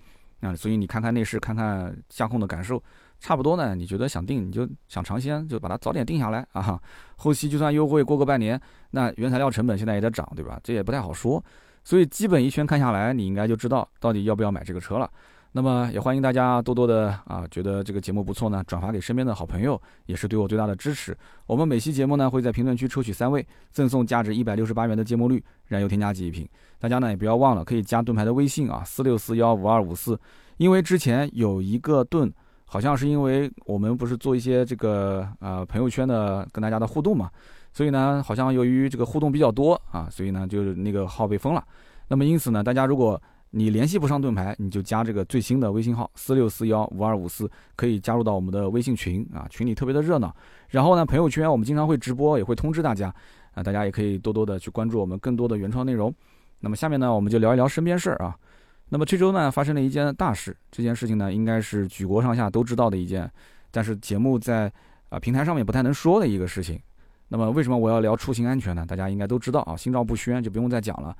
所以你看看内饰，看看驾控的感受。差不多呢，你觉得想定你就想尝鲜，就把它早点定下来啊。后期就算优惠过个半年，那原材料成本现在也在涨，对吧？这也不太好说。所以基本一圈看下来，你应该就知道到底要不要买这个车了。那么也欢迎大家多多的啊，觉得这个节目不错呢，转发给身边的好朋友，也是对我最大的支持。我们每期节目呢会在评论区抽取三位，赠送价值一百六十八元的芥末绿燃油添加剂一瓶。大家呢也不要忘了，可以加盾牌的微信啊，四六四幺五二五四，因为之前有一个盾。好像是因为我们不是做一些这个呃朋友圈的跟大家的互动嘛，所以呢，好像由于这个互动比较多啊，所以呢就那个号被封了。那么因此呢，大家如果你联系不上盾牌，你就加这个最新的微信号四六四幺五二五四，可以加入到我们的微信群啊，群里特别的热闹。然后呢，朋友圈我们经常会直播，也会通知大家啊，大家也可以多多的去关注我们更多的原创内容。那么下面呢，我们就聊一聊身边事儿啊。那么这周呢，发生了一件大事。这件事情呢，应该是举国上下都知道的一件，但是节目在啊平台上面不太能说的一个事情。那么为什么我要聊出行安全呢？大家应该都知道啊，心照不宣，就不用再讲了。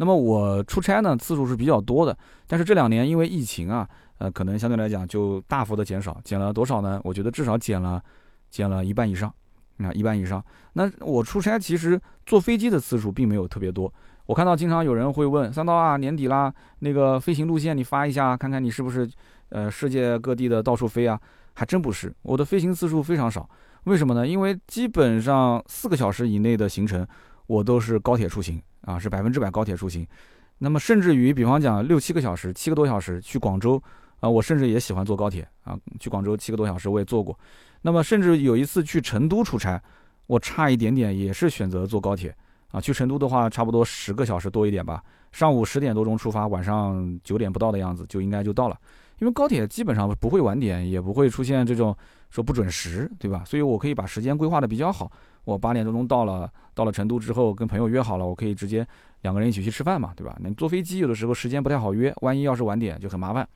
那么我出差呢次数是比较多的，但是这两年因为疫情啊，呃，可能相对来讲就大幅的减少，减了多少呢？我觉得至少减了减了一半以上，啊，一半以上。那我出差其实坐飞机的次数并没有特别多。我看到经常有人会问三刀啊，年底啦，那个飞行路线你发一下，看看你是不是，呃，世界各地的到处飞啊？还真不是，我的飞行次数非常少。为什么呢？因为基本上四个小时以内的行程，我都是高铁出行啊，是百分之百高铁出行。那么甚至于，比方讲六七个小时，七个多小时去广州啊，我甚至也喜欢坐高铁啊，去广州七个多小时我也坐过。那么甚至有一次去成都出差，我差一点点也是选择坐高铁。啊，去成都的话，差不多十个小时多一点吧。上午十点多钟出发，晚上九点不到的样子就应该就到了。因为高铁基本上不会晚点，也不会出现这种说不准时，对吧？所以我可以把时间规划的比较好。我八点多钟到了，到了成都之后，跟朋友约好了，我可以直接两个人一起去吃饭嘛，对吧？你坐飞机有的时候时间不太好约，万一要是晚点就很麻烦。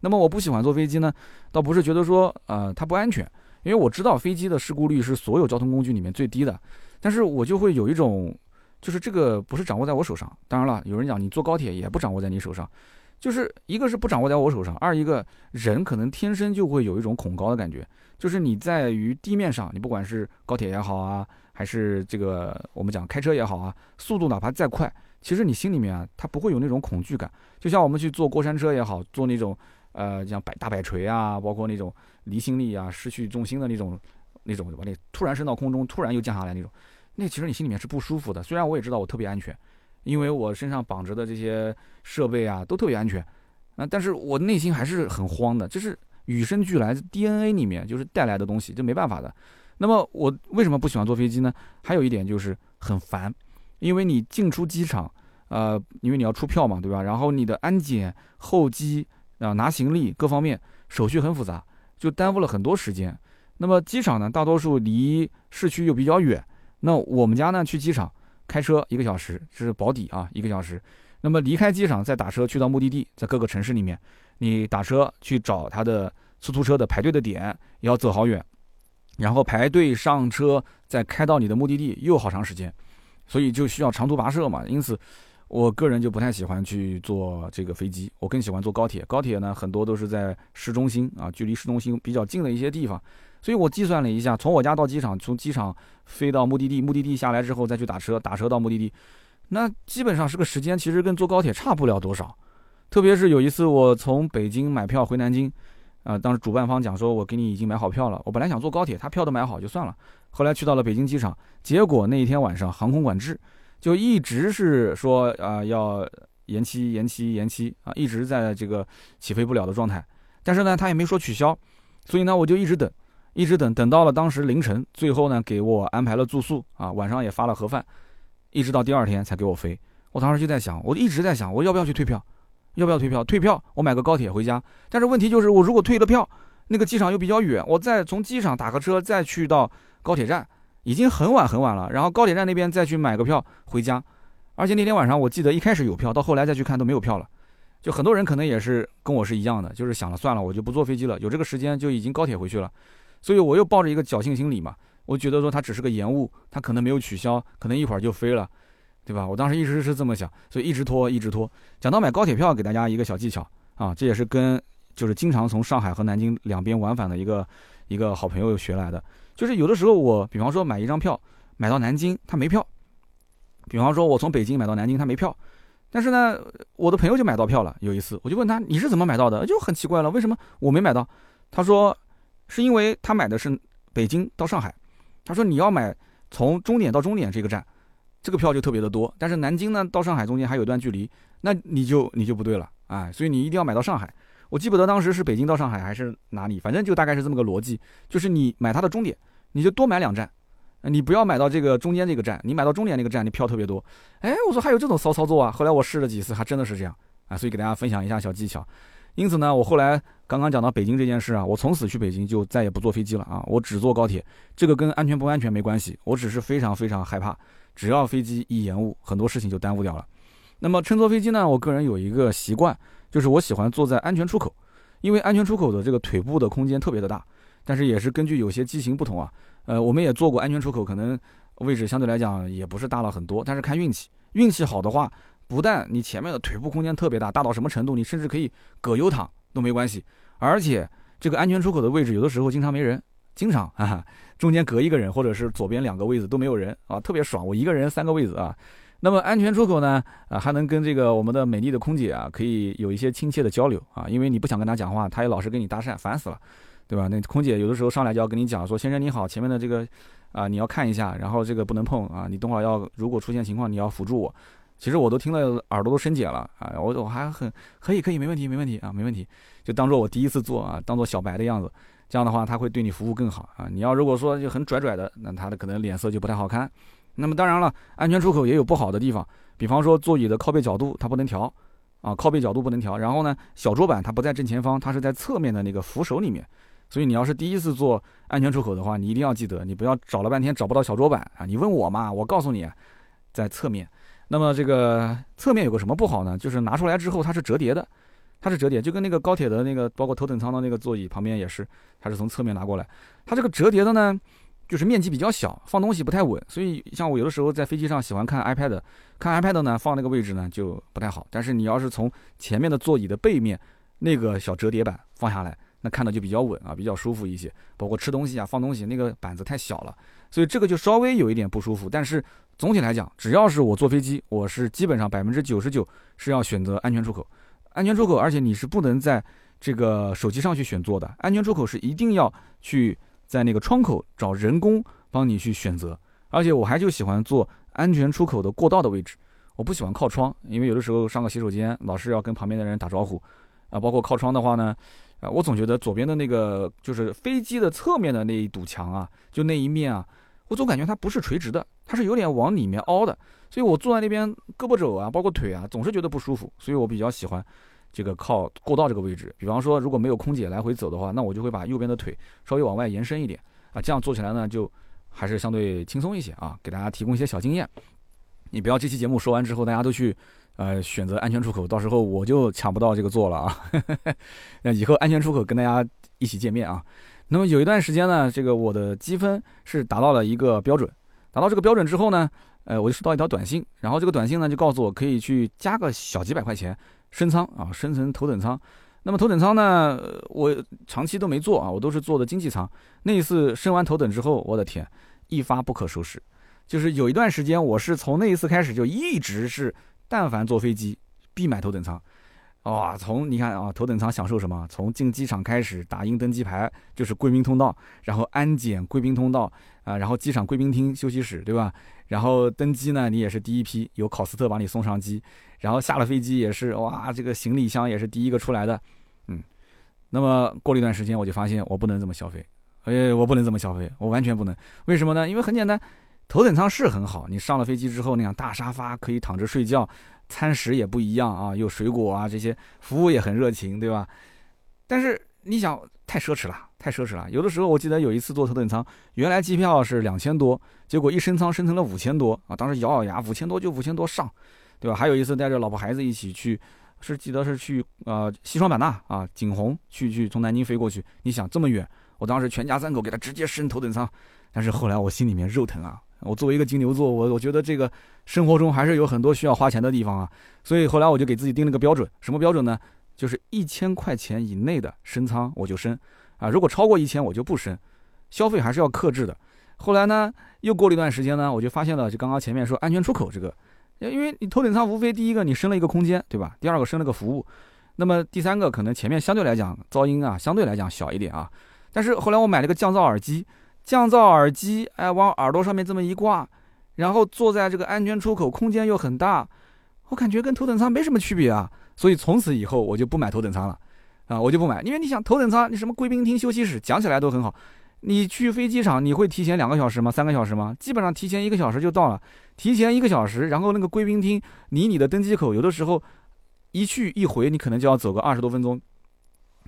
那么我不喜欢坐飞机呢，倒不是觉得说呃它不安全，因为我知道飞机的事故率是所有交通工具里面最低的，但是我就会有一种。就是这个不是掌握在我手上。当然了，有人讲你坐高铁也不掌握在你手上，就是一个是不掌握在我手上，二一个人可能天生就会有一种恐高的感觉，就是你在于地面上，你不管是高铁也好啊，还是这个我们讲开车也好啊，速度哪怕再快，其实你心里面啊，它不会有那种恐惧感。就像我们去坐过山车也好，坐那种呃像摆大摆锤啊，包括那种离心力啊、失去重心的那种那种把你突然升到空中，突然又降下来那种。那其实你心里面是不舒服的，虽然我也知道我特别安全，因为我身上绑着的这些设备啊都特别安全，啊，但是我内心还是很慌的，这是与生俱来 DNA 里面就是带来的东西，这没办法的。那么我为什么不喜欢坐飞机呢？还有一点就是很烦，因为你进出机场，呃，因为你要出票嘛，对吧？然后你的安检、候机啊、拿行李各方面手续很复杂，就耽误了很多时间。那么机场呢，大多数离市区又比较远。那我们家呢？去机场开车一个小时，这是保底啊，一个小时。那么离开机场再打车去到目的地，在各个城市里面，你打车去找他的出租车的排队的点，要走好远，然后排队上车，再开到你的目的地又好长时间，所以就需要长途跋涉嘛。因此，我个人就不太喜欢去坐这个飞机，我更喜欢坐高铁。高铁呢，很多都是在市中心啊，距离市中心比较近的一些地方。所以我计算了一下，从我家到机场，从机场飞到目的地，目的地下来之后再去打车，打车到目的地，那基本上是个时间，其实跟坐高铁差不了多少。特别是有一次我从北京买票回南京，啊，当时主办方讲说，我给你已经买好票了。我本来想坐高铁，他票都买好就算了。后来去到了北京机场，结果那一天晚上航空管制，就一直是说啊要延期、延期、延期啊，一直在这个起飞不了的状态。但是呢，他也没说取消，所以呢，我就一直等。一直等等到了当时凌晨，最后呢给我安排了住宿啊，晚上也发了盒饭，一直到第二天才给我飞。我当时就在想，我一直在想，我要不要去退票？要不要退票？退票，我买个高铁回家。但是问题就是，我如果退了票，那个机场又比较远，我再从机场打个车再去到高铁站，已经很晚很晚了。然后高铁站那边再去买个票回家，而且那天晚上我记得一开始有票，到后来再去看都没有票了。就很多人可能也是跟我是一样的，就是想了算了，我就不坐飞机了，有这个时间就已经高铁回去了。所以我又抱着一个侥幸心理嘛，我觉得说它只是个延误，它可能没有取消，可能一会儿就飞了，对吧？我当时一直是这么想，所以一直拖，一直拖。讲到买高铁票，给大家一个小技巧啊，这也是跟就是经常从上海和南京两边往返的一个一个好朋友学来的。就是有的时候我，比方说买一张票，买到南京他没票，比方说我从北京买到南京他没票，但是呢，我的朋友就买到票了。有一次我就问他你是怎么买到的？就很奇怪了，为什么我没买到？他说。是因为他买的是北京到上海，他说你要买从终点到终点这个站，这个票就特别的多。但是南京呢到上海中间还有段距离，那你就你就不对了，哎，所以你一定要买到上海。我记不得当时是北京到上海还是哪里，反正就大概是这么个逻辑，就是你买它的终点，你就多买两站，你不要买到这个中间这个站，你买到终点那个站，你票特别多。哎，我说还有这种骚操作啊！后来我试了几次，还真的是这样啊，所以给大家分享一下小技巧。因此呢，我后来刚刚讲到北京这件事啊，我从此去北京就再也不坐飞机了啊，我只坐高铁。这个跟安全不安全没关系，我只是非常非常害怕，只要飞机一延误，很多事情就耽误掉了。那么乘坐飞机呢，我个人有一个习惯，就是我喜欢坐在安全出口，因为安全出口的这个腿部的空间特别的大。但是也是根据有些机型不同啊，呃，我们也坐过安全出口，可能位置相对来讲也不是大了很多，但是看运气，运气好的话。不但你前面的腿部空间特别大，大到什么程度，你甚至可以葛优躺都没关系。而且这个安全出口的位置，有的时候经常没人，经常 啊，中间隔一个人，或者是左边两个位子都没有人啊，特别爽。我一个人三个位子啊。那么安全出口呢，啊，还能跟这个我们的美丽的空姐啊，可以有一些亲切的交流啊，因为你不想跟她讲话，她也老是跟你搭讪，烦死了，对吧？那空姐有的时候上来就要跟你讲说，先生你好，前面的这个啊你要看一下，然后这个不能碰啊，你等会儿要如果出现情况你要辅助我。其实我都听了，耳朵都生茧了啊！我我还很可以，可以，没问题，没问题啊，没问题。就当做我第一次做啊，当做小白的样子，这样的话他会对你服务更好啊。你要如果说就很拽拽的，那他的可能脸色就不太好看。那么当然了，安全出口也有不好的地方，比方说座椅的靠背角度它不能调啊，靠背角度不能调。然后呢，小桌板它不在正前方，它是在侧面的那个扶手里面。所以你要是第一次做安全出口的话，你一定要记得，你不要找了半天找不到小桌板啊！你问我嘛，我告诉你，在侧面。那么这个侧面有个什么不好呢？就是拿出来之后它是折叠的，它是折叠，就跟那个高铁的那个包括头等舱的那个座椅旁边也是，它是从侧面拿过来。它这个折叠的呢，就是面积比较小，放东西不太稳，所以像我有的时候在飞机上喜欢看 iPad，看 iPad 呢放那个位置呢就不太好。但是你要是从前面的座椅的背面那个小折叠板放下来，那看的就比较稳啊，比较舒服一些。包括吃东西啊、放东西，那个板子太小了，所以这个就稍微有一点不舒服。但是总体来讲，只要是我坐飞机，我是基本上百分之九十九是要选择安全出口，安全出口，而且你是不能在这个手机上去选座的，安全出口是一定要去。在那个窗口找人工帮你去选择，而且我还就喜欢坐安全出口的过道的位置，我不喜欢靠窗，因为有的时候上个洗手间老是要跟旁边的人打招呼，啊，包括靠窗的话呢，啊，我总觉得左边的那个就是飞机的侧面的那一堵墙啊，就那一面啊，我总感觉它不是垂直的，它是有点往里面凹的，所以我坐在那边胳膊肘啊，包括腿啊，总是觉得不舒服，所以我比较喜欢。这个靠过道这个位置，比方说如果没有空姐来回走的话，那我就会把右边的腿稍微往外延伸一点啊，这样做起来呢就还是相对轻松一些啊，给大家提供一些小经验。你不要这期节目说完之后大家都去呃选择安全出口，到时候我就抢不到这个座了啊。那以后安全出口跟大家一起见面啊。那么有一段时间呢，这个我的积分是达到了一个标准，达到这个标准之后呢，呃，我就收到一条短信，然后这个短信呢就告诉我可以去加个小几百块钱。升舱啊，升成头等舱。那么头等舱呢，我长期都没坐啊，我都是坐的经济舱。那一次升完头等之后，我的天，一发不可收拾。就是有一段时间，我是从那一次开始就一直是，但凡坐飞机必买头等舱。哇，从你看啊，头等舱享受什么？从进机场开始打印登机牌就是贵宾通道，然后安检贵宾通道啊，然后机场贵宾厅休息室，对吧？然后登机呢，你也是第一批，有考斯特把你送上机。然后下了飞机也是哇，这个行李箱也是第一个出来的，嗯，那么过了一段时间，我就发现我不能这么消费，哎，我不能这么消费，我完全不能。为什么呢？因为很简单，头等舱是很好，你上了飞机之后那样大沙发可以躺着睡觉，餐食也不一样啊，有水果啊这些，服务也很热情，对吧？但是你想，太奢侈了，太奢侈了。有的时候我记得有一次坐头等舱，原来机票是两千多，结果一升舱升成了五千多啊，当时咬咬牙，五千多就五千多上。对吧？还有一次带着老婆孩子一起去，是记得是去呃西双版纳啊，景洪去去从南京飞过去。你想这么远，我当时全家三口给他直接升头等舱，但是后来我心里面肉疼啊！我作为一个金牛座，我我觉得这个生活中还是有很多需要花钱的地方啊，所以后来我就给自己定了个标准，什么标准呢？就是一千块钱以内的升舱我就升啊，如果超过一千我就不升，消费还是要克制的。后来呢，又过了一段时间呢，我就发现了，就刚刚前面说安全出口这个。因为你头等舱无非第一个你升了一个空间，对吧？第二个升了个服务，那么第三个可能前面相对来讲噪音啊相对来讲小一点啊。但是后来我买了个降噪耳机，降噪耳机哎往耳朵上面这么一挂，然后坐在这个安全出口，空间又很大，我感觉跟头等舱没什么区别啊。所以从此以后我就不买头等舱了啊，我就不买，因为你想头等舱你什么贵宾厅、休息室讲起来都很好。你去飞机场，你会提前两个小时吗？三个小时吗？基本上提前一个小时就到了。提前一个小时，然后那个贵宾厅离你的登机口有的时候一去一回，你可能就要走个二十多分钟。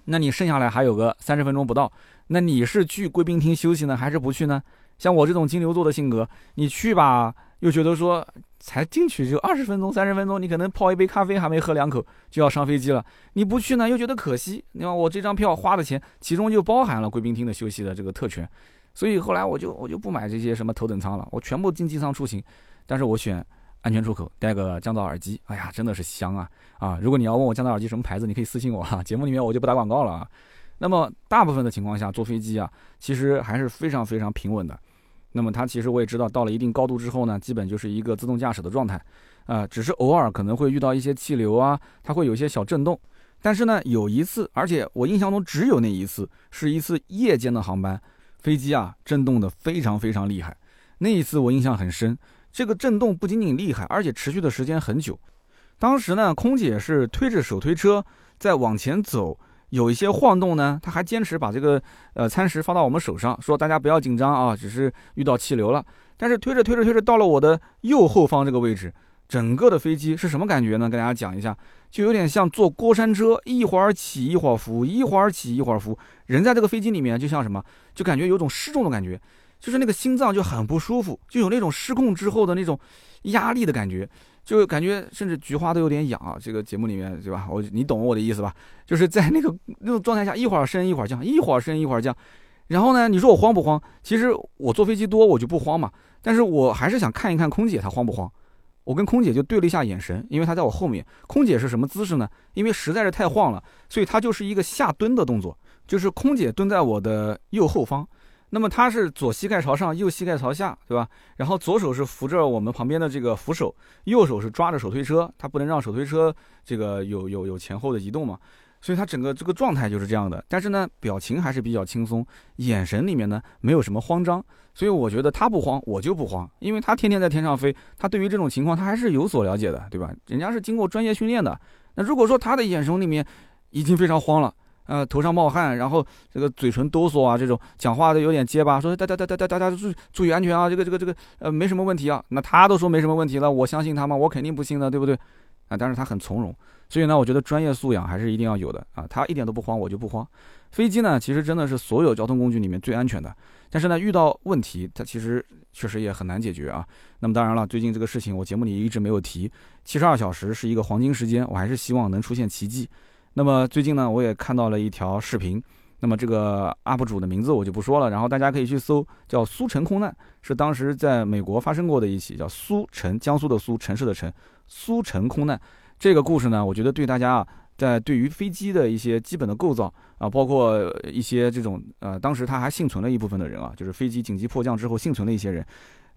那你剩下来还有个三十分钟不到，那你是去贵宾厅休息呢，还是不去呢？像我这种金牛座的性格，你去吧，又觉得说。才进去就二十分钟、三十分钟，你可能泡一杯咖啡还没喝两口就要上飞机了。你不去呢，又觉得可惜。你看我这张票花的钱，其中就包含了贵宾厅的休息的这个特权。所以后来我就我就不买这些什么头等舱了，我全部经济舱出行。但是我选安全出口，带个降噪耳机。哎呀，真的是香啊啊！如果你要问我降噪耳机什么牌子，你可以私信我哈。节目里面我就不打广告了啊。那么大部分的情况下坐飞机啊，其实还是非常非常平稳的。那么它其实我也知道，到了一定高度之后呢，基本就是一个自动驾驶的状态，啊，只是偶尔可能会遇到一些气流啊，它会有一些小震动。但是呢，有一次，而且我印象中只有那一次，是一次夜间的航班，飞机啊震动的非常非常厉害。那一次我印象很深，这个震动不仅仅厉害，而且持续的时间很久。当时呢，空姐是推着手推车在往前走。有一些晃动呢，他还坚持把这个呃餐食放到我们手上，说大家不要紧张啊，只是遇到气流了。但是推着推着推着到了我的右后方这个位置，整个的飞机是什么感觉呢？跟大家讲一下，就有点像坐过山车，一会儿起一会儿伏，一会儿起一会儿伏。人在这个飞机里面就像什么，就感觉有种失重的感觉，就是那个心脏就很不舒服，就有那种失控之后的那种压力的感觉。就感觉甚至菊花都有点痒啊！这个节目里面对吧？我你懂我的意思吧？就是在那个那种状态下，一会儿升一会儿降，一会儿升一会儿降，然后呢，你说我慌不慌？其实我坐飞机多，我就不慌嘛。但是我还是想看一看空姐她慌不慌。我跟空姐就对了一下眼神，因为她在我后面。空姐是什么姿势呢？因为实在是太晃了，所以她就是一个下蹲的动作，就是空姐蹲在我的右后方。那么他是左膝盖朝上，右膝盖朝下，对吧？然后左手是扶着我们旁边的这个扶手，右手是抓着手推车，他不能让手推车这个有有有前后的移动嘛。所以他整个这个状态就是这样的，但是呢，表情还是比较轻松，眼神里面呢没有什么慌张。所以我觉得他不慌，我就不慌，因为他天天在天上飞，他对于这种情况他还是有所了解的，对吧？人家是经过专业训练的。那如果说他的眼神里面已经非常慌了，呃，头上冒汗，然后这个嘴唇哆嗦啊，这种讲话都有点结巴，说大大大大大大家注注意安全啊，这个这个这个呃没什么问题啊。那他都说没什么问题了，我相信他吗？我肯定不信的，对不对？啊，但是他很从容。所以呢，我觉得专业素养还是一定要有的啊。他一点都不慌，我就不慌。飞机呢，其实真的是所有交通工具里面最安全的。但是呢，遇到问题，它其实确实也很难解决啊。那么当然了，最近这个事情我节目里一直没有提。七十二小时是一个黄金时间，我还是希望能出现奇迹。那么最近呢，我也看到了一条视频。那么这个 UP 主的名字我就不说了，然后大家可以去搜，叫苏城空难，是当时在美国发生过的一起叫苏城，江苏的苏，城市的城，苏城空难。这个故事呢，我觉得对大家啊，在对于飞机的一些基本的构造啊，包括一些这种呃，当时他还幸存了一部分的人啊，就是飞机紧急迫降之后幸存的一些人，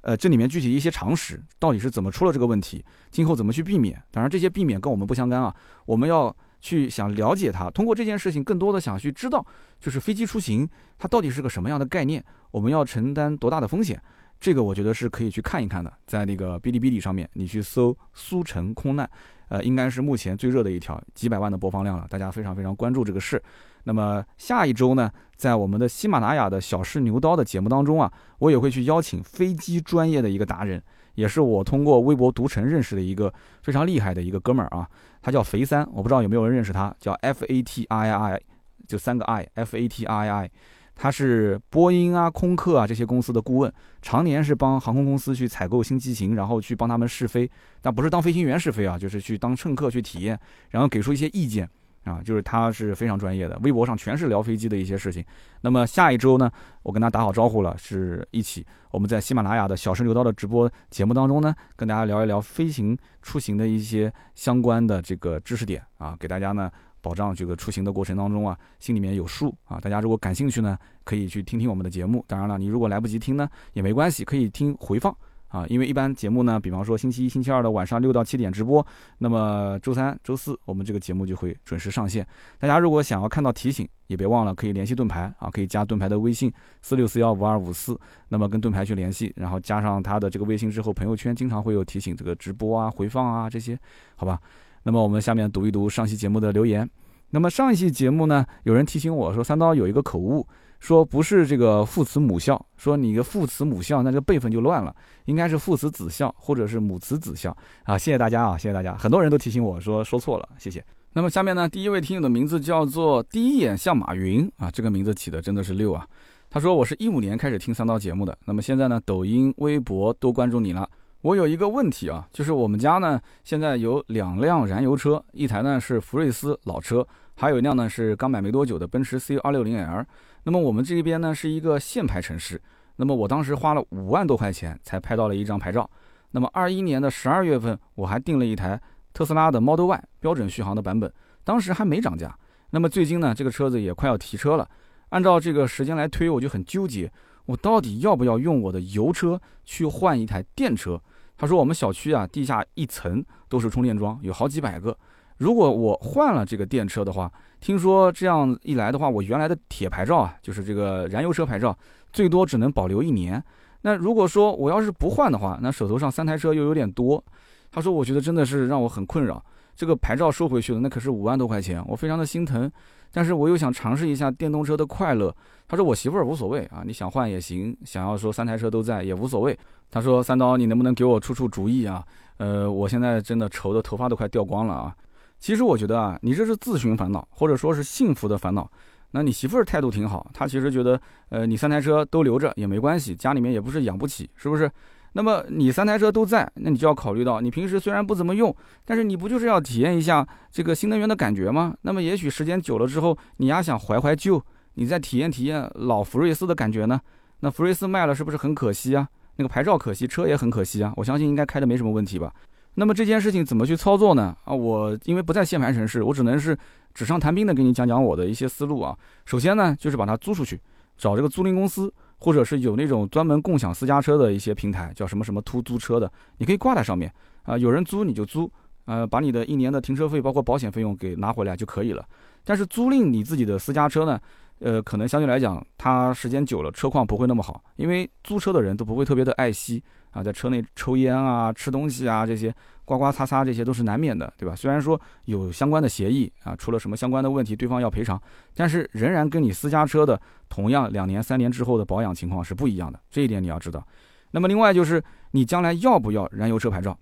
呃，这里面具体一些常识到底是怎么出了这个问题，今后怎么去避免？当然这些避免跟我们不相干啊，我们要去想了解它，通过这件事情更多的想去知道，就是飞机出行它到底是个什么样的概念，我们要承担多大的风险？这个我觉得是可以去看一看的，在那个哔哩哔哩上面，你去搜苏城空难。呃，应该是目前最热的一条，几百万的播放量了，大家非常非常关注这个事。那么下一周呢，在我们的喜马拉雅的小试牛刀的节目当中啊，我也会去邀请飞机专业的一个达人，也是我通过微博读城认识的一个非常厉害的一个哥们儿啊，他叫肥三，我不知道有没有人认识他，叫 F A T I I，就三个 I，F A T I I。他是波音啊、空客啊这些公司的顾问，常年是帮航空公司去采购新机型，然后去帮他们试飞，但不是当飞行员试飞啊，就是去当乘客去体验，然后给出一些意见啊，就是他是非常专业的，微博上全是聊飞机的一些事情。那么下一周呢，我跟他打好招呼了，是一起我们在喜马拉雅的小试牛刀的直播节目当中呢，跟大家聊一聊飞行出行的一些相关的这个知识点啊，给大家呢。保障这个出行的过程当中啊，心里面有数啊。大家如果感兴趣呢，可以去听听我们的节目。当然了，你如果来不及听呢，也没关系，可以听回放啊。因为一般节目呢，比方说星期一、星期二的晚上六到七点直播，那么周三、周四我们这个节目就会准时上线。大家如果想要看到提醒，也别忘了可以联系盾牌啊，可以加盾牌的微信四六四幺五二五四，那么跟盾牌去联系，然后加上他的这个微信之后，朋友圈经常会有提醒这个直播啊、回放啊这些，好吧？那么我们下面读一读上期节目的留言。那么上一期节目呢，有人提醒我说三刀有一个口误，说不是这个父慈母孝，说你个父慈母孝，那这个辈分就乱了，应该是父慈子孝或者是母慈子孝啊。谢谢大家啊，谢谢大家，很多人都提醒我说说错了，谢谢。那么下面呢，第一位听友的名字叫做第一眼像马云啊，这个名字起的真的是六啊。他说我是一五年开始听三刀节目的，那么现在呢，抖音、微博都关注你了。我有一个问题啊，就是我们家呢现在有两辆燃油车，一台呢是福睿斯老车，还有一辆呢是刚买没多久的奔驰 C 二六零 L。那么我们这边呢是一个限牌城市，那么我当时花了五万多块钱才拍到了一张牌照。那么二一年的十二月份，我还订了一台特斯拉的 Model Y 标准续航的版本，当时还没涨价。那么最近呢，这个车子也快要提车了，按照这个时间来推，我就很纠结，我到底要不要用我的油车去换一台电车？他说：“我们小区啊，地下一层都是充电桩，有好几百个。如果我换了这个电车的话，听说这样一来的话，我原来的铁牌照啊，就是这个燃油车牌照，最多只能保留一年。那如果说我要是不换的话，那手头上三台车又有点多。他说，我觉得真的是让我很困扰。这个牌照收回去了，那可是五万多块钱，我非常的心疼。但是我又想尝试一下电动车的快乐。他说，我媳妇儿无所谓啊，你想换也行，想要说三台车都在也无所谓。”他说：“三刀，你能不能给我出出主意啊？呃，我现在真的愁的头发都快掉光了啊！其实我觉得啊，你这是自寻烦恼，或者说是幸福的烦恼。那你媳妇儿态度挺好，她其实觉得，呃，你三台车都留着也没关系，家里面也不是养不起，是不是？那么你三台车都在，那你就要考虑到，你平时虽然不怎么用，但是你不就是要体验一下这个新能源的感觉吗？那么也许时间久了之后，你呀想怀怀旧。”你再体验体验老福睿斯的感觉呢？那福睿斯卖了是不是很可惜啊？那个牌照可惜，车也很可惜啊。我相信应该开的没什么问题吧。那么这件事情怎么去操作呢？啊，我因为不在限牌城市，我只能是纸上谈兵的给你讲讲我的一些思路啊。首先呢，就是把它租出去，找这个租赁公司，或者是有那种专门共享私家车的一些平台，叫什么什么突租车的，你可以挂在上面啊，有人租你就租，呃，把你的一年的停车费包括保险费用给拿回来就可以了。但是租赁你自己的私家车呢，呃，可能相对来讲，它时间久了车况不会那么好，因为租车的人都不会特别的爱惜。啊，在车内抽烟啊、吃东西啊，这些刮刮擦擦，这些都是难免的，对吧？虽然说有相关的协议啊，出了什么相关的问题，对方要赔偿，但是仍然跟你私家车的同样两年、三年之后的保养情况是不一样的，这一点你要知道。那么另外就是你将来要不要燃油车牌照，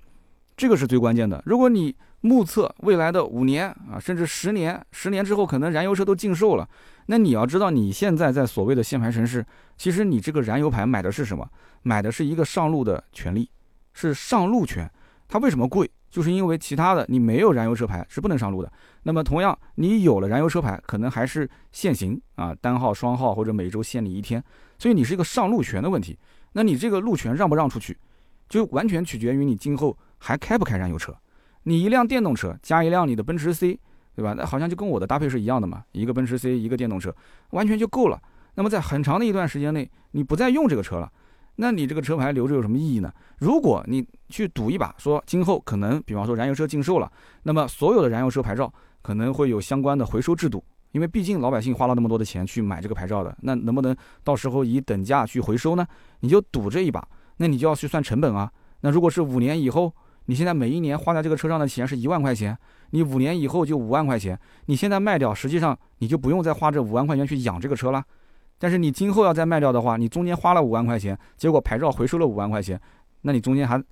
这个是最关键的。如果你目测未来的五年啊，甚至十年，十年之后可能燃油车都禁售了。那你要知道，你现在在所谓的限牌城市，其实你这个燃油牌买的是什么？买的是一个上路的权利，是上路权。它为什么贵？就是因为其他的你没有燃油车牌是不能上路的。那么同样，你有了燃油车牌，可能还是限行啊，单号、双号或者每周限你一天。所以你是一个上路权的问题。那你这个路权让不让出去，就完全取决于你今后还开不开燃油车。你一辆电动车加一辆你的奔驰 C。对吧？那好像就跟我的搭配是一样的嘛，一个奔驰 C，一个电动车，完全就够了。那么在很长的一段时间内，你不再用这个车了，那你这个车牌留着有什么意义呢？如果你去赌一把，说今后可能，比方说燃油车禁售了，那么所有的燃油车牌照可能会有相关的回收制度，因为毕竟老百姓花了那么多的钱去买这个牌照的，那能不能到时候以等价去回收呢？你就赌这一把，那你就要去算成本啊。那如果是五年以后，你现在每一年花在这个车上的钱是一万块钱。你五年以后就五万块钱，你现在卖掉，实际上你就不用再花这五万块钱去养这个车了。但是你今后要再卖掉的话，你中间花了五万块钱，结果牌照回收了五万块钱，那你中间还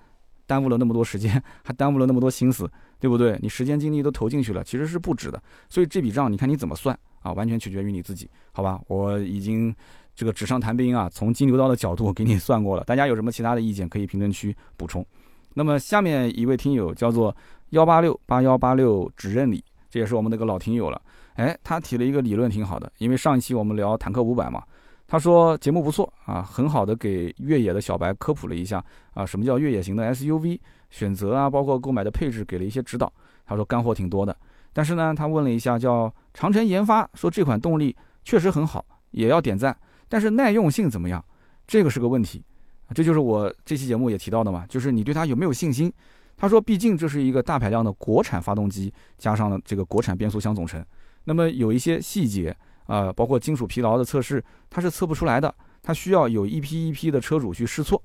耽误了那么多时间，还耽误了那么多心思，对不对？你时间精力都投进去了，其实是不值的。所以这笔账你看你怎么算啊？完全取决于你自己，好吧？我已经这个纸上谈兵啊，从金牛刀的角度给你算过了。大家有什么其他的意见，可以评论区补充。那么下面一位听友叫做。幺八六八幺八六只认你，这也是我们那个老听友了。哎，他提了一个理论挺好的，因为上一期我们聊坦克五百嘛，他说节目不错啊，很好的给越野的小白科普了一下啊，什么叫越野型的 SUV 选择啊，包括购买的配置给了一些指导。他说干货挺多的，但是呢，他问了一下叫长城研发，说这款动力确实很好，也要点赞，但是耐用性怎么样？这个是个问题，这就是我这期节目也提到的嘛，就是你对它有没有信心？他说：“毕竟这是一个大排量的国产发动机，加上了这个国产变速箱总成，那么有一些细节啊，包括金属疲劳的测试，它是测不出来的。它需要有一批一批的车主去试错。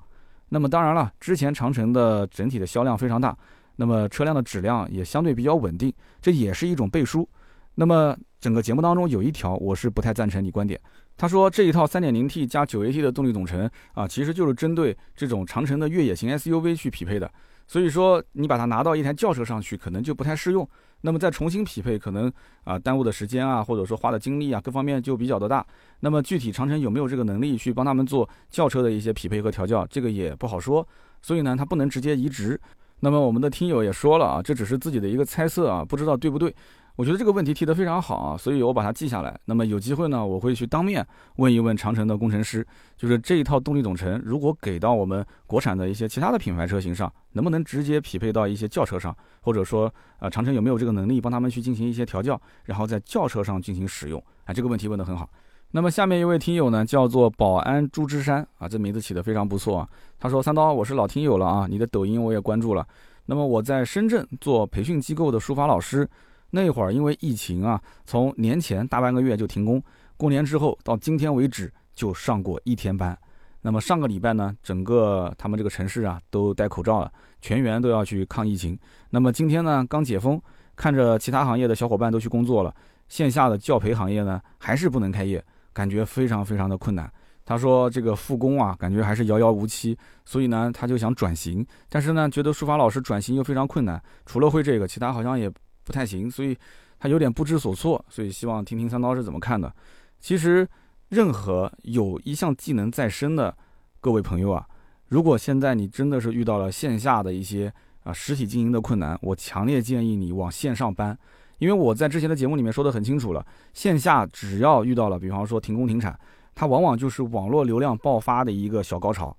那么当然了，之前长城的整体的销量非常大，那么车辆的质量也相对比较稳定，这也是一种背书。那么整个节目当中有一条，我是不太赞成你观点。他说这一套 3.0T 加 9AT 的动力总成啊，其实就是针对这种长城的越野型 SUV 去匹配的。”所以说，你把它拿到一台轿车上去，可能就不太适用。那么再重新匹配，可能啊耽误的时间啊，或者说花的精力啊，各方面就比较的大。那么具体长城有没有这个能力去帮他们做轿车的一些匹配和调教，这个也不好说。所以呢，它不能直接移植。那么我们的听友也说了啊，这只是自己的一个猜测啊，不知道对不对。我觉得这个问题提得非常好啊，所以我把它记下来。那么有机会呢，我会去当面问一问长城的工程师，就是这一套动力总成，如果给到我们国产的一些其他的品牌车型上，能不能直接匹配到一些轿车上，或者说，呃，长城有没有这个能力帮他们去进行一些调教，然后在轿车上进行使用？啊，这个问题问得很好。那么下面一位听友呢，叫做保安朱之山啊，这名字起得非常不错啊。他说：“三刀，我是老听友了啊，你的抖音我也关注了。那么我在深圳做培训机构的书法老师。”那会儿因为疫情啊，从年前大半个月就停工，过年之后到今天为止就上过一天班。那么上个礼拜呢，整个他们这个城市啊都戴口罩了，全员都要去抗疫情。那么今天呢刚解封，看着其他行业的小伙伴都去工作了，线下的教培行业呢还是不能开业，感觉非常非常的困难。他说这个复工啊，感觉还是遥遥无期，所以呢他就想转型，但是呢觉得书法老师转型又非常困难，除了会这个，其他好像也。不太行，所以他有点不知所措，所以希望听听三刀是怎么看的。其实，任何有一项技能在身的各位朋友啊，如果现在你真的是遇到了线下的一些啊实体经营的困难，我强烈建议你往线上搬，因为我在之前的节目里面说的很清楚了，线下只要遇到了，比方说停工停产，它往往就是网络流量爆发的一个小高潮。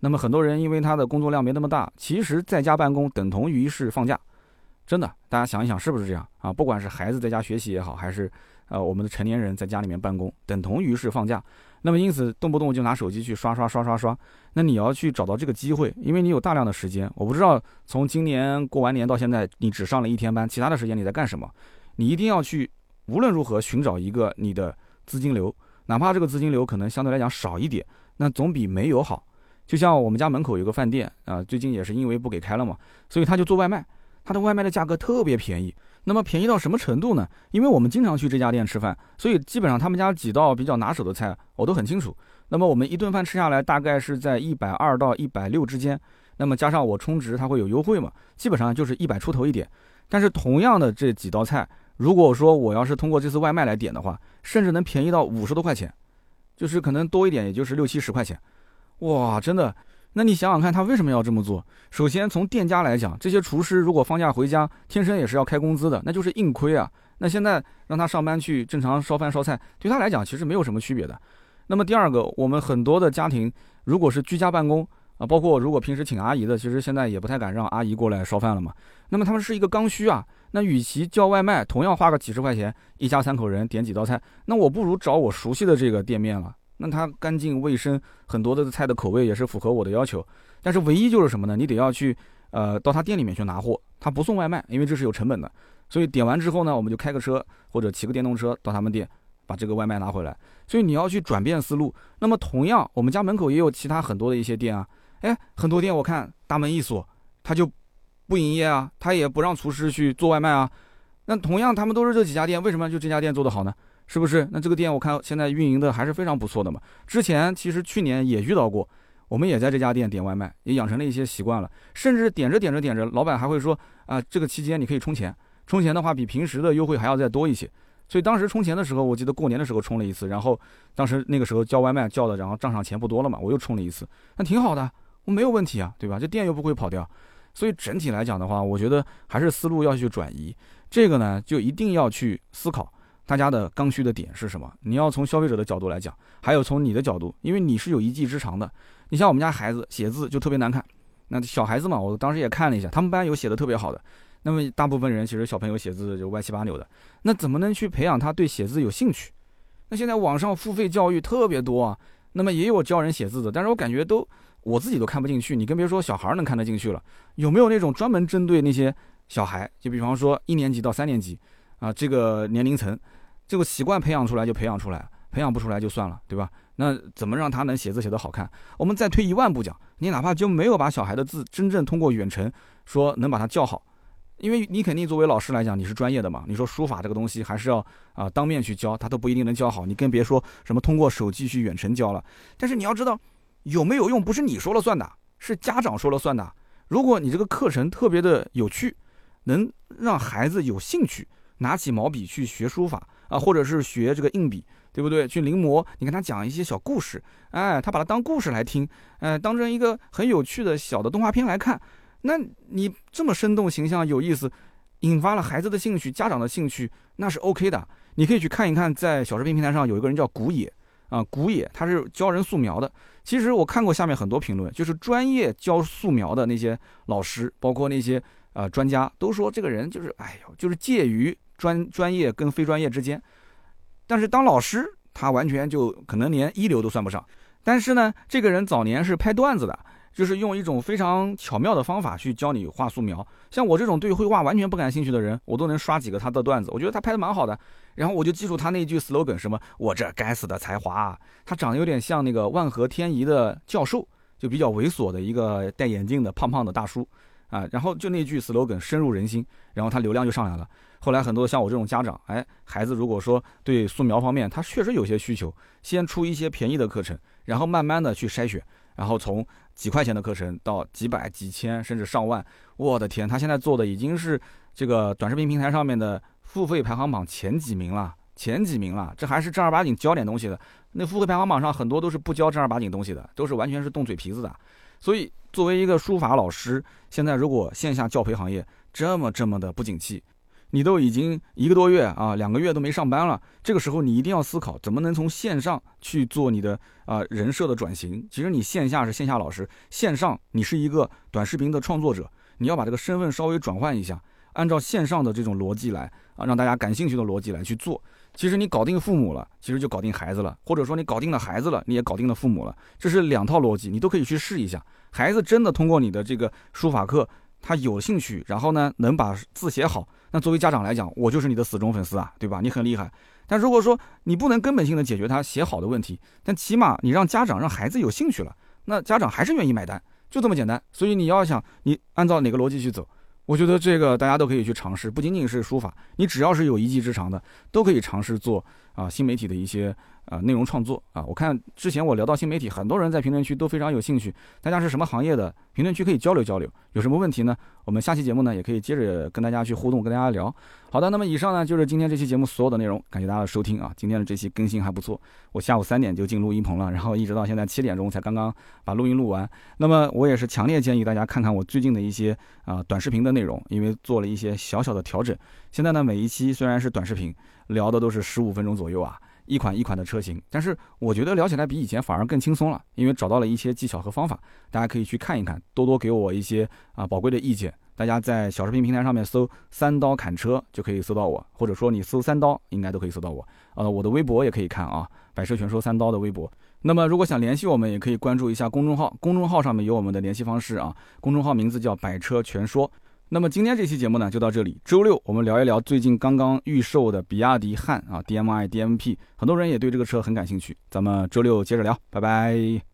那么很多人因为他的工作量没那么大，其实在家办公等同于是放假，真的，大家想一想是不是这样啊？不管是孩子在家学习也好，还是呃我们的成年人在家里面办公，等同于是放假。那么因此动不动就拿手机去刷刷刷刷刷，那你要去找到这个机会，因为你有大量的时间。我不知道从今年过完年到现在，你只上了一天班，其他的时间你在干什么？你一定要去，无论如何寻找一个你的资金流，哪怕这个资金流可能相对来讲少一点，那总比没有好。就像我们家门口有个饭店啊，最近也是因为不给开了嘛，所以他就做外卖，他的外卖的价格特别便宜。那么便宜到什么程度呢？因为我们经常去这家店吃饭，所以基本上他们家几道比较拿手的菜我都很清楚。那么我们一顿饭吃下来大概是在一百二到一百六之间，那么加上我充值，它会有优惠嘛，基本上就是一百出头一点。但是同样的这几道菜，如果说我要是通过这次外卖来点的话，甚至能便宜到五十多块钱，就是可能多一点，也就是六七十块钱。哇，真的，那你想想看，他为什么要这么做？首先从店家来讲，这些厨师如果放假回家，天生也是要开工资的，那就是硬亏啊。那现在让他上班去正常烧饭烧菜，对他来讲其实没有什么区别的。那么第二个，我们很多的家庭如果是居家办公啊，包括如果平时请阿姨的，其实现在也不太敢让阿姨过来烧饭了嘛。那么他们是一个刚需啊。那与其叫外卖，同样花个几十块钱，一家三口人点几道菜，那我不如找我熟悉的这个店面了。那它干净卫生，很多的菜的口味也是符合我的要求，但是唯一就是什么呢？你得要去，呃，到他店里面去拿货，他不送外卖，因为这是有成本的。所以点完之后呢，我们就开个车或者骑个电动车到他们店，把这个外卖拿回来。所以你要去转变思路。那么同样，我们家门口也有其他很多的一些店啊，哎，很多店我看大门一锁，他就不营业啊，他也不让厨师去做外卖啊。那同样，他们都是这几家店，为什么就这家店做得好呢？是不是？那这个店我看现在运营的还是非常不错的嘛。之前其实去年也遇到过，我们也在这家店点外卖，也养成了一些习惯了。甚至点着点着点着，老板还会说啊，这个期间你可以充钱，充钱的话比平时的优惠还要再多一些。所以当时充钱的时候，我记得过年的时候充了一次，然后当时那个时候叫外卖叫的，然后账上钱不多了嘛，我又充了一次，那挺好的，我没有问题啊，对吧？这店又不会跑掉。所以整体来讲的话，我觉得还是思路要去转移，这个呢就一定要去思考。大家的刚需的点是什么？你要从消费者的角度来讲，还有从你的角度，因为你是有一技之长的。你像我们家孩子写字就特别难看，那小孩子嘛，我当时也看了一下，他们班有写的特别好的。那么大部分人其实小朋友写字就歪七八扭的，那怎么能去培养他对写字有兴趣？那现在网上付费教育特别多啊，那么也有教人写字的，但是我感觉都我自己都看不进去，你更别说小孩能看得进去了。有没有那种专门针对那些小孩？就比方说一年级到三年级。啊，这个年龄层，这个习惯培养出来就培养出来，培养不出来就算了，对吧？那怎么让他能写字写得好看？我们再退一万步讲，你哪怕就没有把小孩的字真正通过远程说能把他教好，因为你肯定作为老师来讲你是专业的嘛，你说书法这个东西还是要啊当面去教，他都不一定能教好，你更别说什么通过手机去远程教了。但是你要知道，有没有用不是你说了算的，是家长说了算的。如果你这个课程特别的有趣，能让孩子有兴趣。拿起毛笔去学书法啊，或者是学这个硬笔，对不对？去临摹，你跟他讲一些小故事，哎，他把它当故事来听，哎，当成一个很有趣的小的动画片来看。那你这么生动形象、有意思，引发了孩子的兴趣、家长的兴趣，那是 OK 的。你可以去看一看，在小视频平台上有一个人叫古野啊，古野他是教人素描的。其实我看过下面很多评论，就是专业教素描的那些老师，包括那些呃专家，都说这个人就是，哎呦，就是介于。专专业跟非专业之间，但是当老师他完全就可能连一流都算不上。但是呢，这个人早年是拍段子的，就是用一种非常巧妙的方法去教你画素描。像我这种对绘画完全不感兴趣的人，我都能刷几个他的段子。我觉得他拍的蛮好的。然后我就记住他那句 slogan：什么？我这该死的才华。他长得有点像那个万和天宜的教授，就比较猥琐的一个戴眼镜的胖胖的大叔啊。然后就那句 slogan 深入人心，然后他流量就上来了。后来很多像我这种家长，哎，孩子如果说对素描方面他确实有些需求，先出一些便宜的课程，然后慢慢的去筛选，然后从几块钱的课程到几百、几千甚至上万，我的天，他现在做的已经是这个短视频平台上面的付费排行榜前几名了，前几名了，这还是正儿八经教点东西的。那付费排行榜上很多都是不教正儿八经东西的，都是完全是动嘴皮子的。所以作为一个书法老师，现在如果线下教培行业这么这么的不景气。你都已经一个多月啊，两个月都没上班了，这个时候你一定要思考怎么能从线上去做你的啊人设的转型。其实你线下是线下老师，线上你是一个短视频的创作者，你要把这个身份稍微转换一下，按照线上的这种逻辑来啊，让大家感兴趣的逻辑来去做。其实你搞定父母了，其实就搞定孩子了，或者说你搞定了孩子了，你也搞定了父母了，这是两套逻辑，你都可以去试一下。孩子真的通过你的这个书法课。他有兴趣，然后呢，能把字写好，那作为家长来讲，我就是你的死忠粉丝啊，对吧？你很厉害。但如果说你不能根本性的解决他写好的问题，但起码你让家长让孩子有兴趣了，那家长还是愿意买单，就这么简单。所以你要想你按照哪个逻辑去走，我觉得这个大家都可以去尝试，不仅仅是书法，你只要是有一技之长的，都可以尝试做啊新媒体的一些。啊，内容创作啊，我看之前我聊到新媒体，很多人在评论区都非常有兴趣。大家是什么行业的？评论区可以交流交流。有什么问题呢？我们下期节目呢也可以接着跟大家去互动，跟大家聊。好的，那么以上呢就是今天这期节目所有的内容，感谢大家的收听啊。今天的这期更新还不错，我下午三点就进录音棚了，然后一直到现在七点钟才刚刚把录音录完。那么我也是强烈建议大家看看我最近的一些啊短视频的内容，因为做了一些小小的调整。现在呢每一期虽然是短视频，聊的都是十五分钟左右啊。一款一款的车型，但是我觉得聊起来比以前反而更轻松了，因为找到了一些技巧和方法，大家可以去看一看，多多给我一些啊宝贵的意见。大家在小视频平台上面搜“三刀砍车”就可以搜到我，或者说你搜“三刀”应该都可以搜到我。呃，我的微博也可以看啊，“百车全说三刀”的微博。那么如果想联系我们，也可以关注一下公众号，公众号上面有我们的联系方式啊，公众号名字叫“百车全说”。那么今天这期节目呢，就到这里。周六我们聊一聊最近刚刚预售的比亚迪汉啊，DMI DMP，很多人也对这个车很感兴趣。咱们周六接着聊，拜拜。